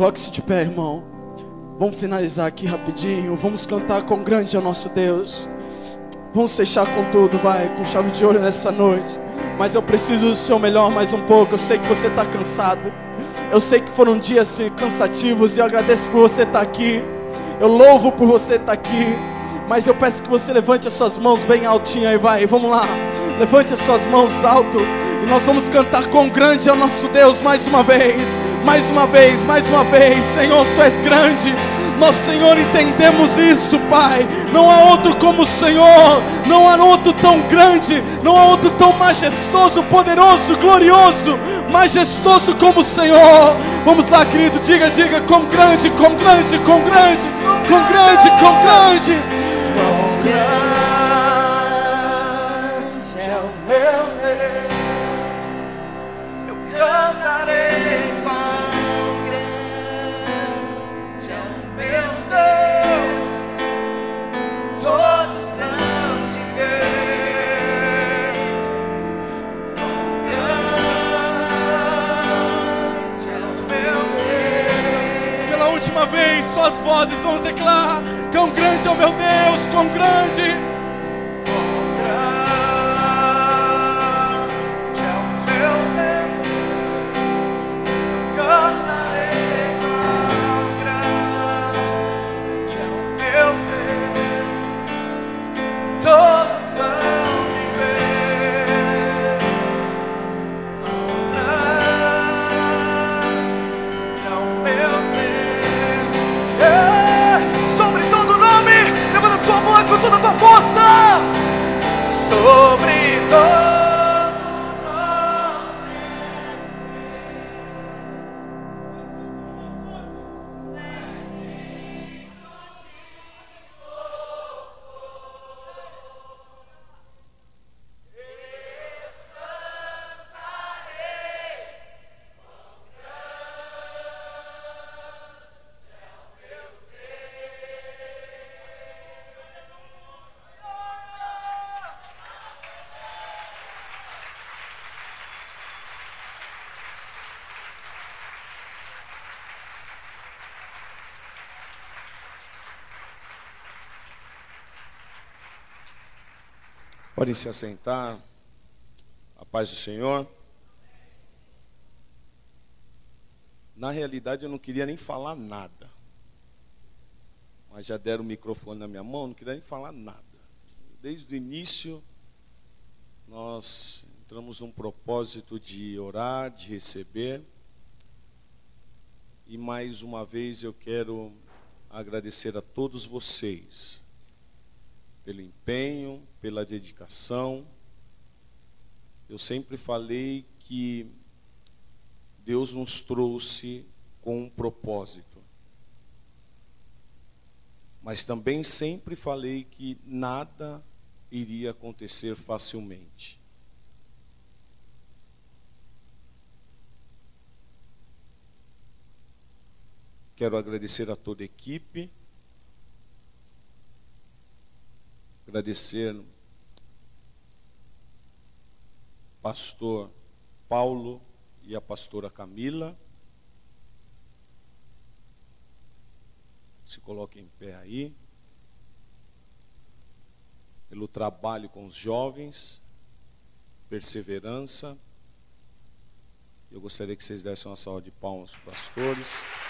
Coloque-se de pé, irmão. Vamos finalizar aqui rapidinho. Vamos cantar com grande é o nosso Deus. Vamos fechar com tudo, vai, com chave de ouro nessa noite. Mas eu preciso do seu melhor mais um pouco. Eu sei que você está cansado. Eu sei que foram dias assim, cansativos e eu agradeço por você estar aqui. Eu louvo por você estar aqui. Mas eu peço que você levante as suas mãos bem altinho aí, vai. Vamos lá. Levante as suas mãos alto. E nós vamos cantar com grande é o nosso Deus mais uma vez. Mais uma vez, mais uma vez. Senhor, tu és grande. Nós, Senhor, entendemos isso, Pai. Não há outro como o Senhor. Não há outro tão grande. Não há outro tão majestoso, poderoso, glorioso, majestoso como o Senhor. Vamos lá, querido. Diga, diga, com grande, com grande, com grande, com grande, com grande. Grande última vez, só as vozes vamos declarar: Quão grande é o meu Deus, quão. Grande força sobre todo Podem se assentar. A paz do Senhor. Na realidade, eu não queria nem falar nada. Mas já deram o microfone na minha mão, não queria nem falar nada. Desde o início, nós entramos num propósito de orar, de receber. E mais uma vez eu quero agradecer a todos vocês pelo empenho, pela dedicação. Eu sempre falei que Deus nos trouxe com um propósito. Mas também sempre falei que nada iria acontecer facilmente. Quero agradecer a toda a equipe. Agradecer pastor Paulo e a pastora Camila. Se coloquem em pé aí. Pelo trabalho com os jovens, perseverança. Eu gostaria que vocês dessem uma salva de palmas para os pastores.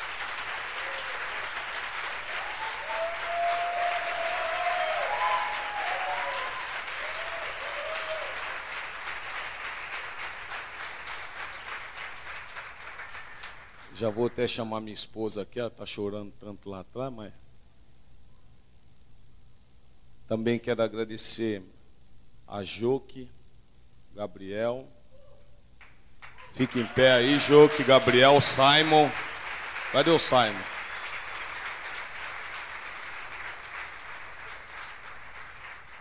Já vou até chamar minha esposa aqui, ela está chorando tanto lá atrás, mas. Também quero agradecer a Joque, Gabriel. Fique em pé aí, Joque, Gabriel, Simon. Cadê o Simon?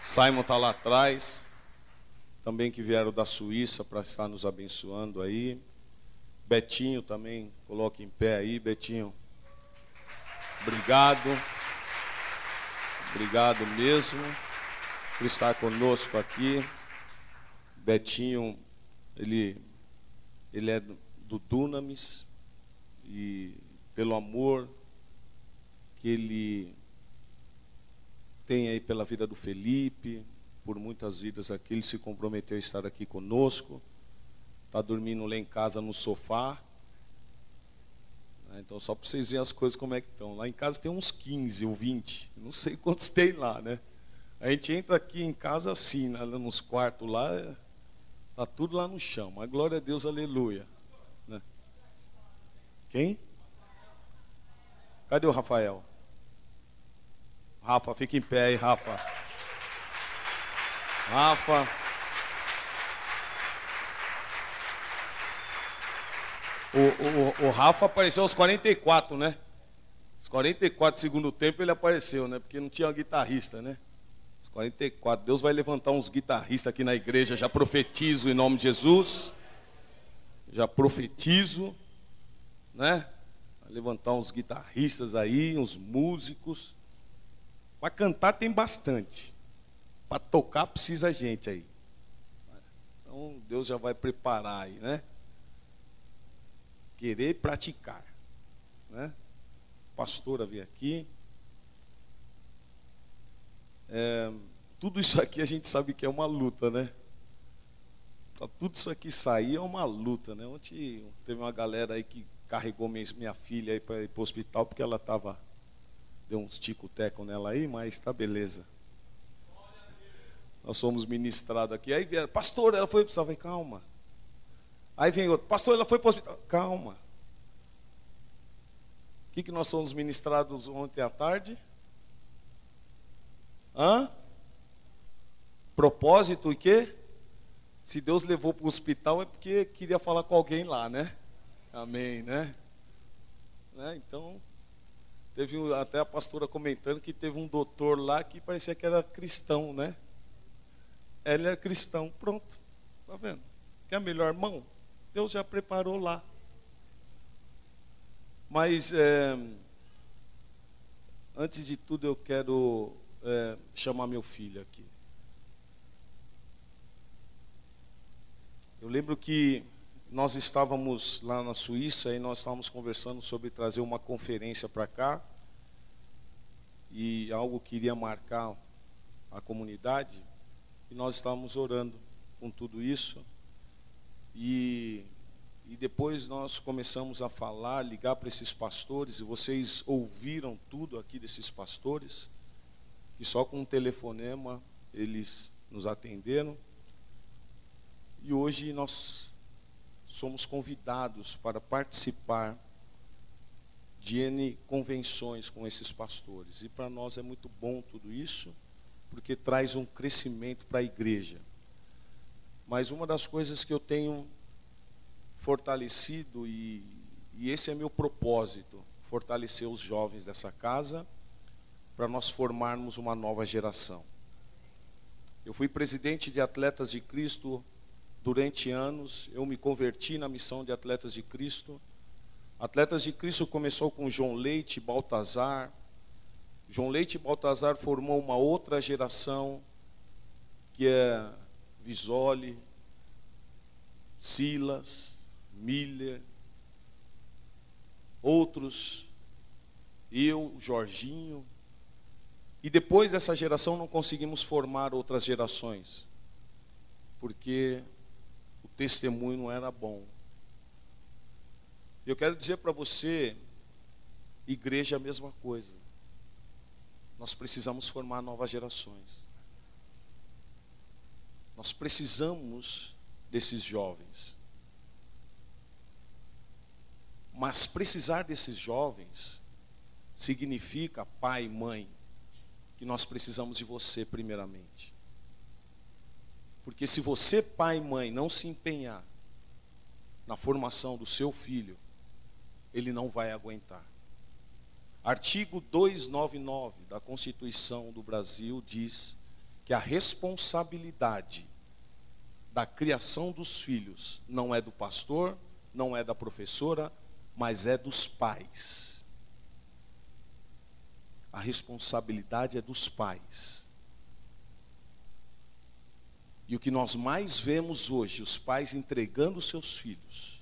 Simon está lá atrás. Também que vieram da Suíça para estar nos abençoando aí. Betinho também, coloque em pé aí, Betinho. Obrigado. Obrigado mesmo por estar conosco aqui. Betinho, ele, ele é do Dunamis e pelo amor que ele tem aí pela vida do Felipe, por muitas vidas aqui, ele se comprometeu a estar aqui conosco está dormindo lá em casa no sofá. Né, então, só para vocês verem as coisas como é que estão. Lá em casa tem uns 15 ou 20, não sei quantos tem lá, né? A gente entra aqui em casa assim, né, nos quartos lá, está tudo lá no chão. Mas glória a Deus, aleluia. Né? Quem? Cadê o Rafael? Rafa, fica em pé aí, Rafa. Rafa. O, o, o Rafa apareceu aos 44, né? Os 44 segundo tempo ele apareceu, né? Porque não tinha guitarrista, né? Os 44. Deus vai levantar uns guitarristas aqui na igreja. Já profetizo em nome de Jesus. Já profetizo, né? Vai levantar uns guitarristas aí, uns músicos. Para cantar tem bastante. Para tocar precisa gente aí. Então Deus já vai preparar aí, né? Querer praticar. Né? Pastora veio aqui. É, tudo isso aqui a gente sabe que é uma luta, né? Para tudo isso aqui sair é uma luta, né? Ontem teve uma galera aí que carregou minha, minha filha aí para ir para o hospital porque ela estava. Deu uns tico-teco nela aí, mas está beleza. Nós fomos ministrados aqui. Aí vieram, pastor, ela foi para o hospital. Calma, Aí vem outro, pastor, ela foi para o hospital. Calma. O que, que nós fomos ministrados ontem à tarde? Hã? Propósito e quê? Se Deus levou para o hospital é porque queria falar com alguém lá, né? Amém, né? né? Então, teve até a pastora comentando que teve um doutor lá que parecia que era cristão, né? Ele era cristão, pronto. Tá vendo? Quer a melhor mão? Deus já preparou lá. Mas é, antes de tudo eu quero é, chamar meu filho aqui. Eu lembro que nós estávamos lá na Suíça e nós estávamos conversando sobre trazer uma conferência para cá e algo que iria marcar a comunidade e nós estávamos orando com tudo isso. E, e depois nós começamos a falar, ligar para esses pastores, e vocês ouviram tudo aqui desses pastores, e só com um telefonema eles nos atenderam. E hoje nós somos convidados para participar de N convenções com esses pastores. E para nós é muito bom tudo isso, porque traz um crescimento para a igreja. Mas uma das coisas que eu tenho fortalecido, e, e esse é meu propósito, fortalecer os jovens dessa casa, para nós formarmos uma nova geração. Eu fui presidente de Atletas de Cristo durante anos, eu me converti na missão de Atletas de Cristo. Atletas de Cristo começou com João Leite e Baltazar. João Leite e Baltazar formou uma outra geração, que é Visoli, Silas, Miller, outros, eu, Jorginho. E depois dessa geração não conseguimos formar outras gerações, porque o testemunho não era bom. Eu quero dizer para você, igreja é a mesma coisa. Nós precisamos formar novas gerações. Nós precisamos desses jovens. Mas precisar desses jovens significa, pai e mãe, que nós precisamos de você primeiramente. Porque se você, pai e mãe, não se empenhar na formação do seu filho, ele não vai aguentar. Artigo 299 da Constituição do Brasil diz que a responsabilidade da criação dos filhos não é do pastor, não é da professora, mas é dos pais. A responsabilidade é dos pais. E o que nós mais vemos hoje, os pais entregando seus filhos.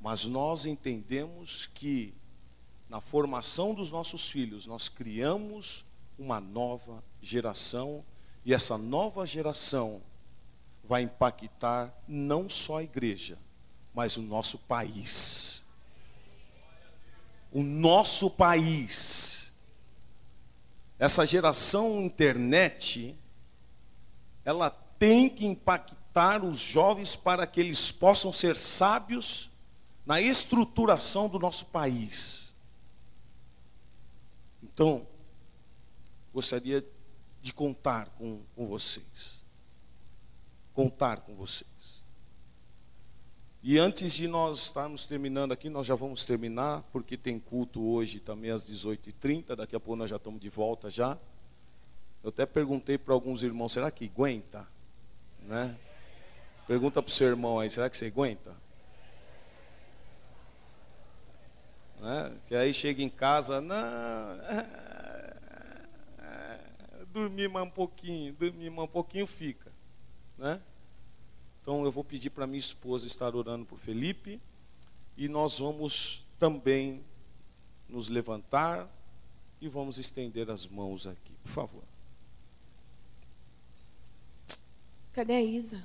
Mas nós entendemos que na formação dos nossos filhos nós criamos uma nova geração e essa nova geração vai impactar não só a igreja, mas o nosso país. O nosso país. Essa geração internet, ela tem que impactar os jovens para que eles possam ser sábios na estruturação do nosso país. Então, gostaria de contar com, com vocês. Contar com vocês. E antes de nós estarmos terminando aqui, nós já vamos terminar, porque tem culto hoje também às 18h30, daqui a pouco nós já estamos de volta já. Eu até perguntei para alguns irmãos, será que aguenta? Né? Pergunta para o seu irmão aí, será que você aguenta? Né? Que aí chega em casa, não, dormir mais um pouquinho, dormir mais um pouquinho fica, né? Então eu vou pedir para minha esposa estar orando por Felipe e nós vamos também nos levantar e vamos estender as mãos aqui, por favor. Cadê a Isa?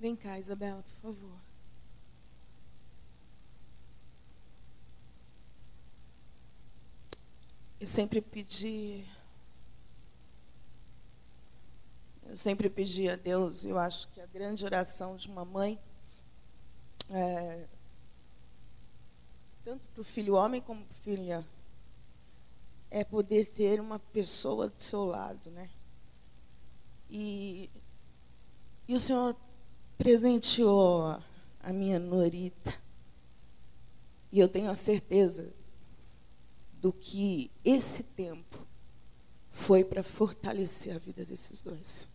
Vem cá, Isabela, por favor. Eu sempre pedi Eu sempre pedi a Deus, eu acho que a grande oração de uma mãe, é, tanto para o filho homem como para filha, é poder ter uma pessoa do seu lado, né? E, e o Senhor presenteou a minha Norita. E eu tenho a certeza do que esse tempo foi para fortalecer a vida desses dois.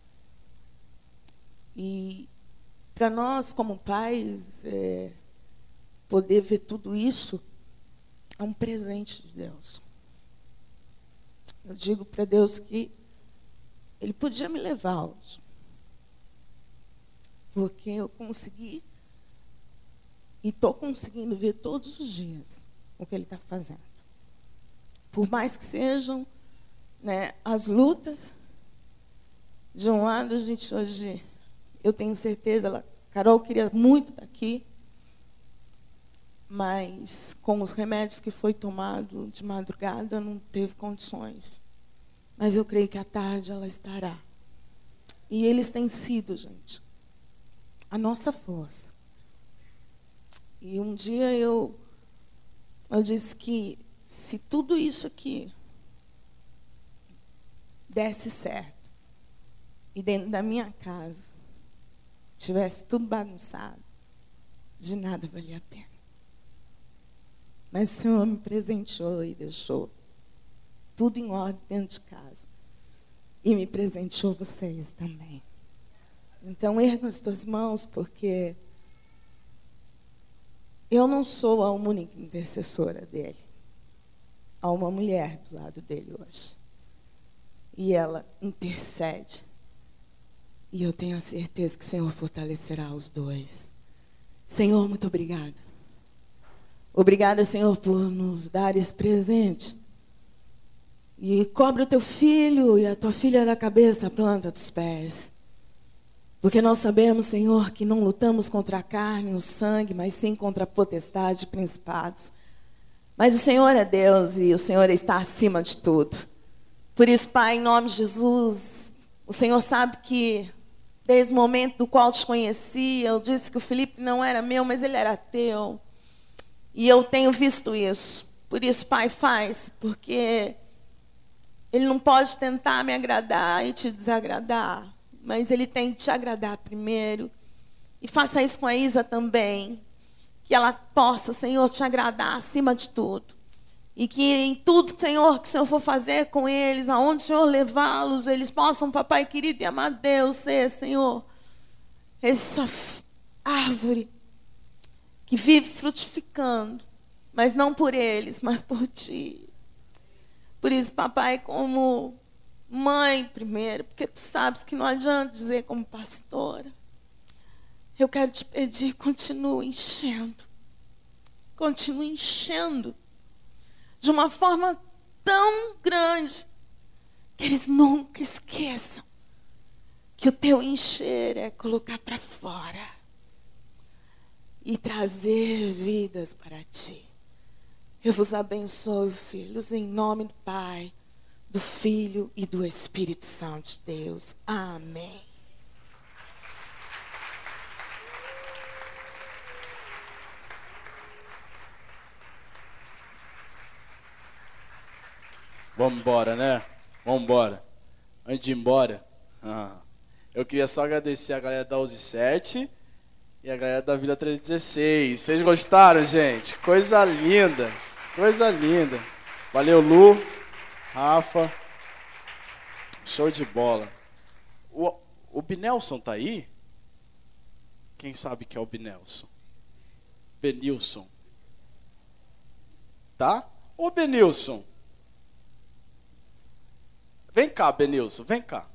E para nós, como pais, é, poder ver tudo isso é um presente de Deus. Eu digo para Deus que Ele podia me levar hoje. Porque eu consegui e estou conseguindo ver todos os dias o que Ele está fazendo. Por mais que sejam né, as lutas, de um lado a gente hoje eu tenho certeza, ela, Carol queria muito estar aqui, mas com os remédios que foi tomado de madrugada não teve condições. Mas eu creio que à tarde ela estará. E eles têm sido, gente, a nossa força. E um dia eu, eu disse que se tudo isso aqui desse certo, e dentro da minha casa, tivesse tudo bagunçado, de nada valia a pena. Mas o Senhor me presenteou e deixou tudo em ordem dentro de casa. E me presenteou vocês também. Então, erga as tuas mãos, porque eu não sou a única intercessora dele. Há uma mulher do lado dele hoje. E ela intercede e eu tenho a certeza que o Senhor fortalecerá os dois. Senhor, muito obrigado. Obrigada, Senhor, por nos dar esse presente. E cobre o teu filho e a tua filha da cabeça, a planta dos pés. Porque nós sabemos, Senhor, que não lutamos contra a carne e o sangue, mas sim contra a potestade e principados. Mas o Senhor é Deus e o Senhor está acima de tudo. Por isso, Pai, em nome de Jesus, o Senhor sabe que desde o momento do qual te conheci, eu disse que o Felipe não era meu, mas ele era teu. E eu tenho visto isso. Por isso, Pai, faz, porque ele não pode tentar me agradar e te desagradar mas Ele tem que te agradar primeiro. E faça isso com a Isa também. Que ela possa, Senhor, te agradar acima de tudo. E que em tudo, Senhor, que o Senhor for fazer com eles, aonde o Senhor levá-los, eles possam, papai querido e amado Deus, ser, Senhor, essa árvore que vive frutificando, mas não por eles, mas por ti. Por isso, papai, como mãe primeiro, porque tu sabes que não adianta dizer como pastora. Eu quero te pedir, continue enchendo. Continue enchendo. De uma forma tão grande que eles nunca esqueçam que o teu encher é colocar para fora e trazer vidas para ti. Eu vos abençoo, filhos, em nome do Pai do Filho e do Espírito Santo de Deus. Amém. Vamos embora, né? Vamos embora. Antes de ir embora, ah, eu queria só agradecer a galera da Uzi 7 e a galera da Vila 316. Vocês gostaram, gente? Coisa linda. Coisa linda. Valeu, Lu. Rafa. Show de bola. O, o Binelson tá aí? Quem sabe que é o Binelson? Benilson. Tá? Ô Benilson. Vem cá, Benilson, vem cá.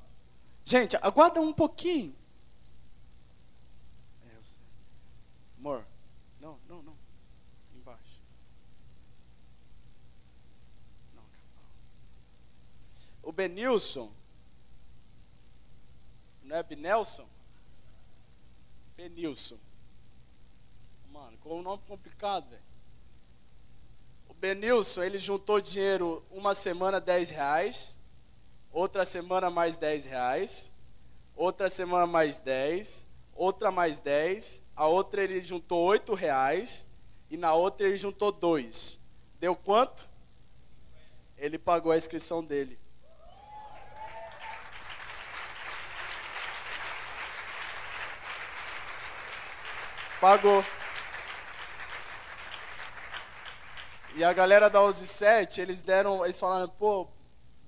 Gente, aguarda um pouquinho. É, amor, o Benilson, não é Benelson? Benilson. Mano, com um nome complicado, velho. O Benilson, ele juntou dinheiro uma semana 10 reais, outra semana mais 10 reais, outra semana mais 10, outra mais 10, a outra ele juntou 8 reais e na outra ele juntou 2. Deu quanto? Ele pagou a inscrição dele. Pagou. E a galera da Uzi 7, eles deram, eles falaram, pô,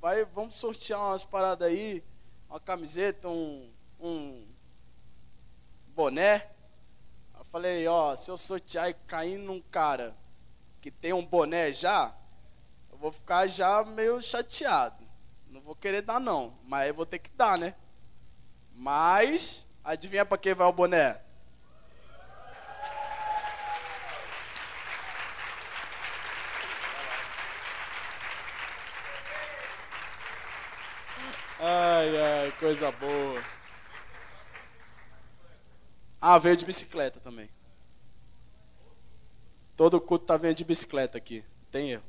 vai, vamos sortear umas paradas aí, uma camiseta, um, um boné. Eu falei, ó, se eu sortear e cair num cara que tem um boné já, eu vou ficar já meio chateado. Não vou querer dar não, mas eu vou ter que dar, né? Mas, adivinha para quem vai o boné? Ai, ai, coisa boa. Ah, veio de bicicleta também. Todo culto tá vendo de bicicleta aqui. Tem erro.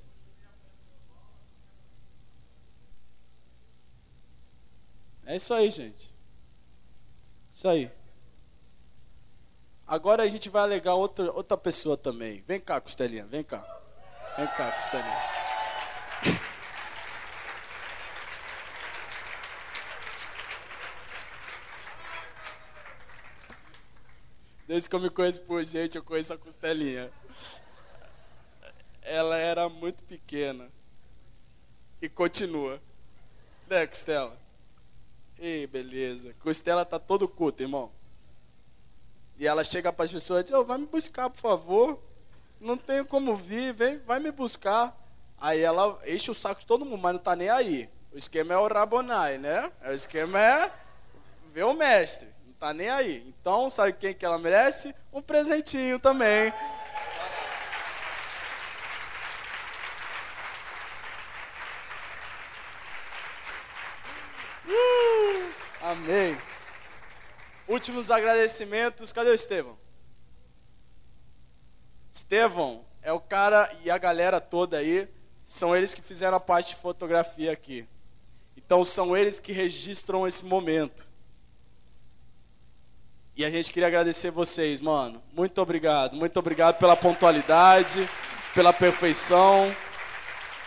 É isso aí, gente. Isso aí. Agora a gente vai alegar outra, outra pessoa também. Vem cá, Costelinha, vem cá. Vem cá, Costelinha. Desde que eu me conheço por gente, eu conheço a costelinha. Ela era muito pequena. E continua. Né, Costela? Ei, beleza. Costela tá todo culto, irmão. E ela chega para as pessoas e diz: oh, vai me buscar, por favor. Não tenho como vir, vem, vai me buscar. Aí ela enche o saco de todo mundo, mas não tá nem aí. O esquema é o Rabonai, né? O esquema é ver o mestre tá nem aí. Então, sabe quem que ela merece? Um presentinho também. Uh, amém. últimos agradecimentos. Cadê o Estevão? Estevão é o cara e a galera toda aí, são eles que fizeram a parte de fotografia aqui. Então são eles que registram esse momento. E a gente queria agradecer vocês, mano. Muito obrigado. Muito obrigado pela pontualidade, pela perfeição.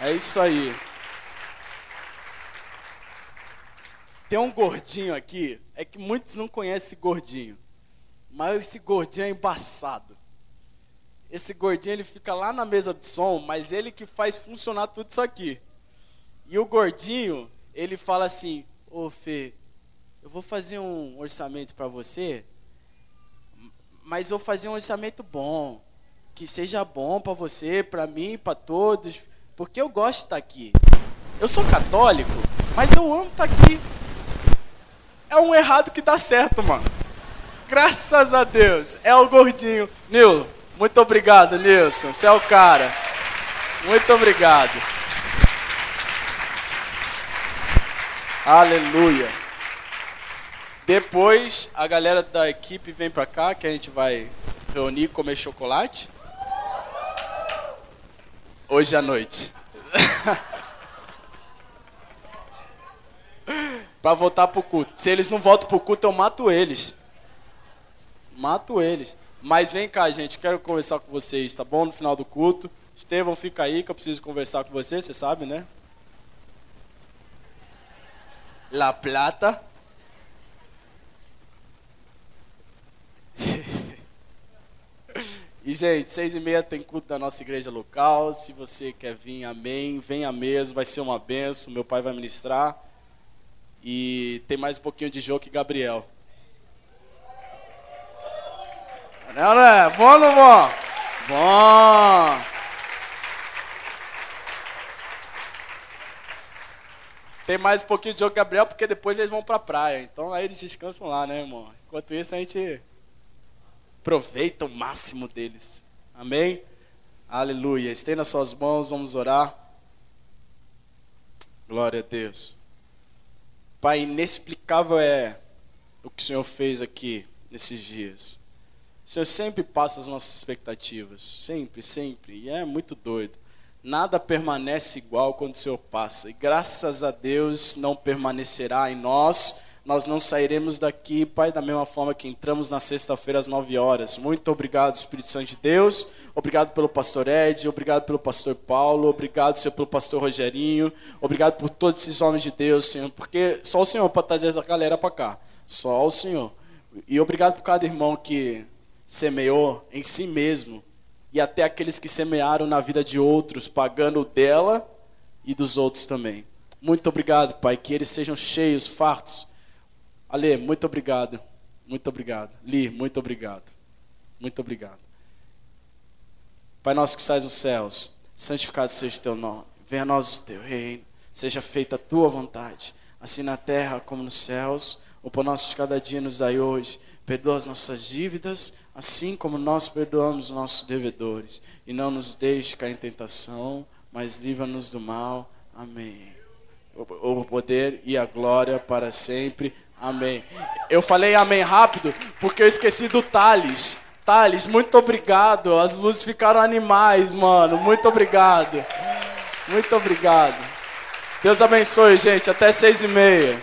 É isso aí. Tem um gordinho aqui, é que muitos não conhecem gordinho. Mas esse gordinho é embaçado. Esse gordinho ele fica lá na mesa de som, mas ele que faz funcionar tudo isso aqui. E o gordinho, ele fala assim: "Ô Fê, eu vou fazer um orçamento para você, mas vou fazer um orçamento bom, que seja bom para você, para mim, para todos, porque eu gosto de estar aqui. Eu sou católico, mas eu amo estar aqui é um errado que dá certo, mano. Graças a Deus. É o gordinho. Nil, muito obrigado, Nilson. Você é o cara. Muito obrigado. Aleluia. Depois a galera da equipe vem pra cá que a gente vai reunir e comer chocolate. Hoje à noite. para voltar pro culto. Se eles não voltam pro culto, eu mato eles. Mato eles. Mas vem cá, gente, quero conversar com vocês, tá bom? No final do culto. Estevão, fica aí que eu preciso conversar com você, você sabe, né? La Plata. E, gente, seis e meia tem culto da nossa igreja local. Se você quer vir, amém. Venha mesmo, vai ser uma benção. Meu pai vai ministrar. E tem mais um pouquinho de jogo que Gabriel. Não, não é? Bom não bom? Bom. Tem mais um pouquinho de jogo Gabriel, porque depois eles vão pra praia. Então aí eles descansam lá, né, irmão? Enquanto isso, a gente aproveita o máximo deles. Amém? Aleluia. Estenda suas mãos, vamos orar. Glória a Deus. Pai, inexplicável é o que o Senhor fez aqui nesses dias. O Senhor sempre passa as nossas expectativas, sempre, sempre, e é muito doido. Nada permanece igual quando o Senhor passa, e graças a Deus não permanecerá em nós nós não sairemos daqui, Pai, da mesma forma que entramos na sexta-feira às nove horas. Muito obrigado, Espírito Santo de Deus. Obrigado pelo pastor Ed, obrigado pelo pastor Paulo, obrigado, Senhor, pelo pastor Rogerinho. Obrigado por todos esses homens de Deus, Senhor, porque só o Senhor pode trazer essa galera para cá. Só o Senhor. E obrigado por cada irmão que semeou em si mesmo e até aqueles que semearam na vida de outros, pagando dela e dos outros também. Muito obrigado, Pai, que eles sejam cheios, fartos Ale, muito obrigado. Muito obrigado. Li, muito obrigado. Muito obrigado. Pai nosso que sais nos céus, santificado seja o teu nome. Venha a nós o teu reino. Seja feita a tua vontade, assim na terra como nos céus. O pão nosso de cada dia nos dai hoje. Perdoa as nossas dívidas, assim como nós perdoamos os nossos devedores. E não nos deixe cair em tentação, mas livra-nos do mal. Amém. O poder e a glória para sempre. Amém. Eu falei amém rápido porque eu esqueci do Thales. Thales, muito obrigado. As luzes ficaram animais, mano. Muito obrigado. Muito obrigado. Deus abençoe, gente. Até seis e meia.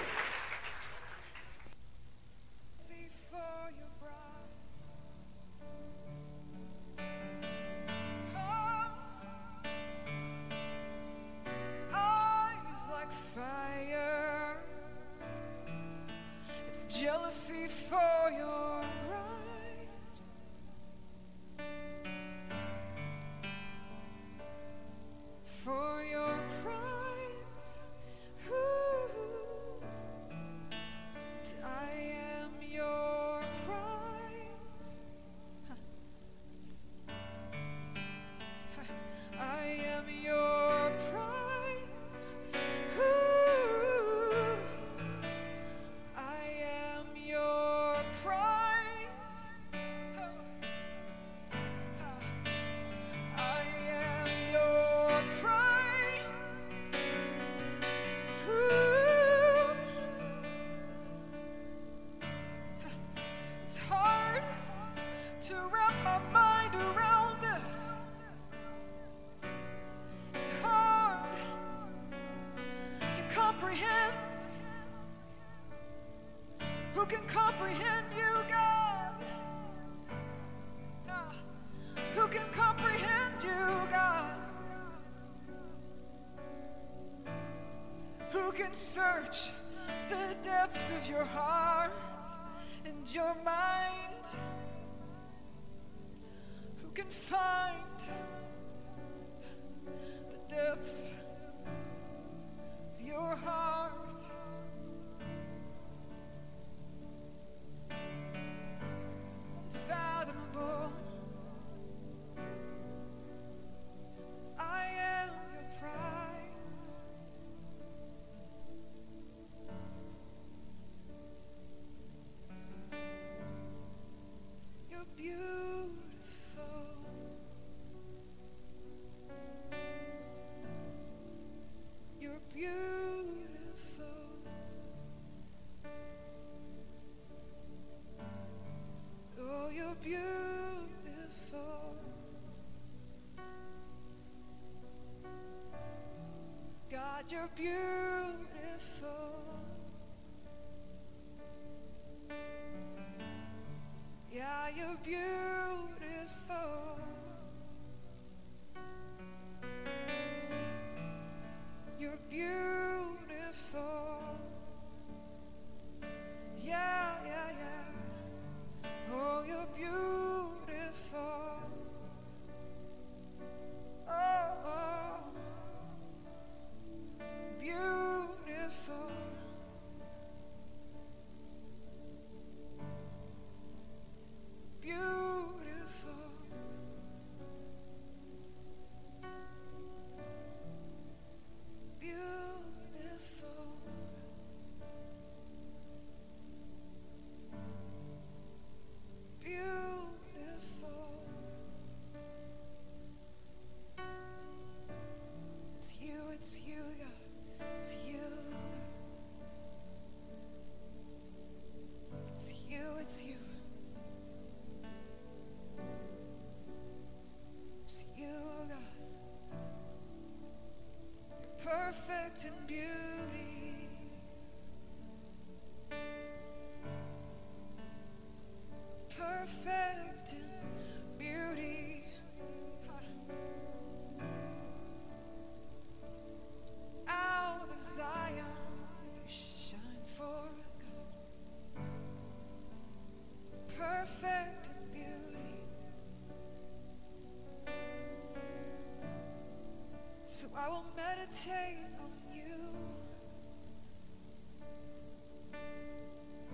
your beauty.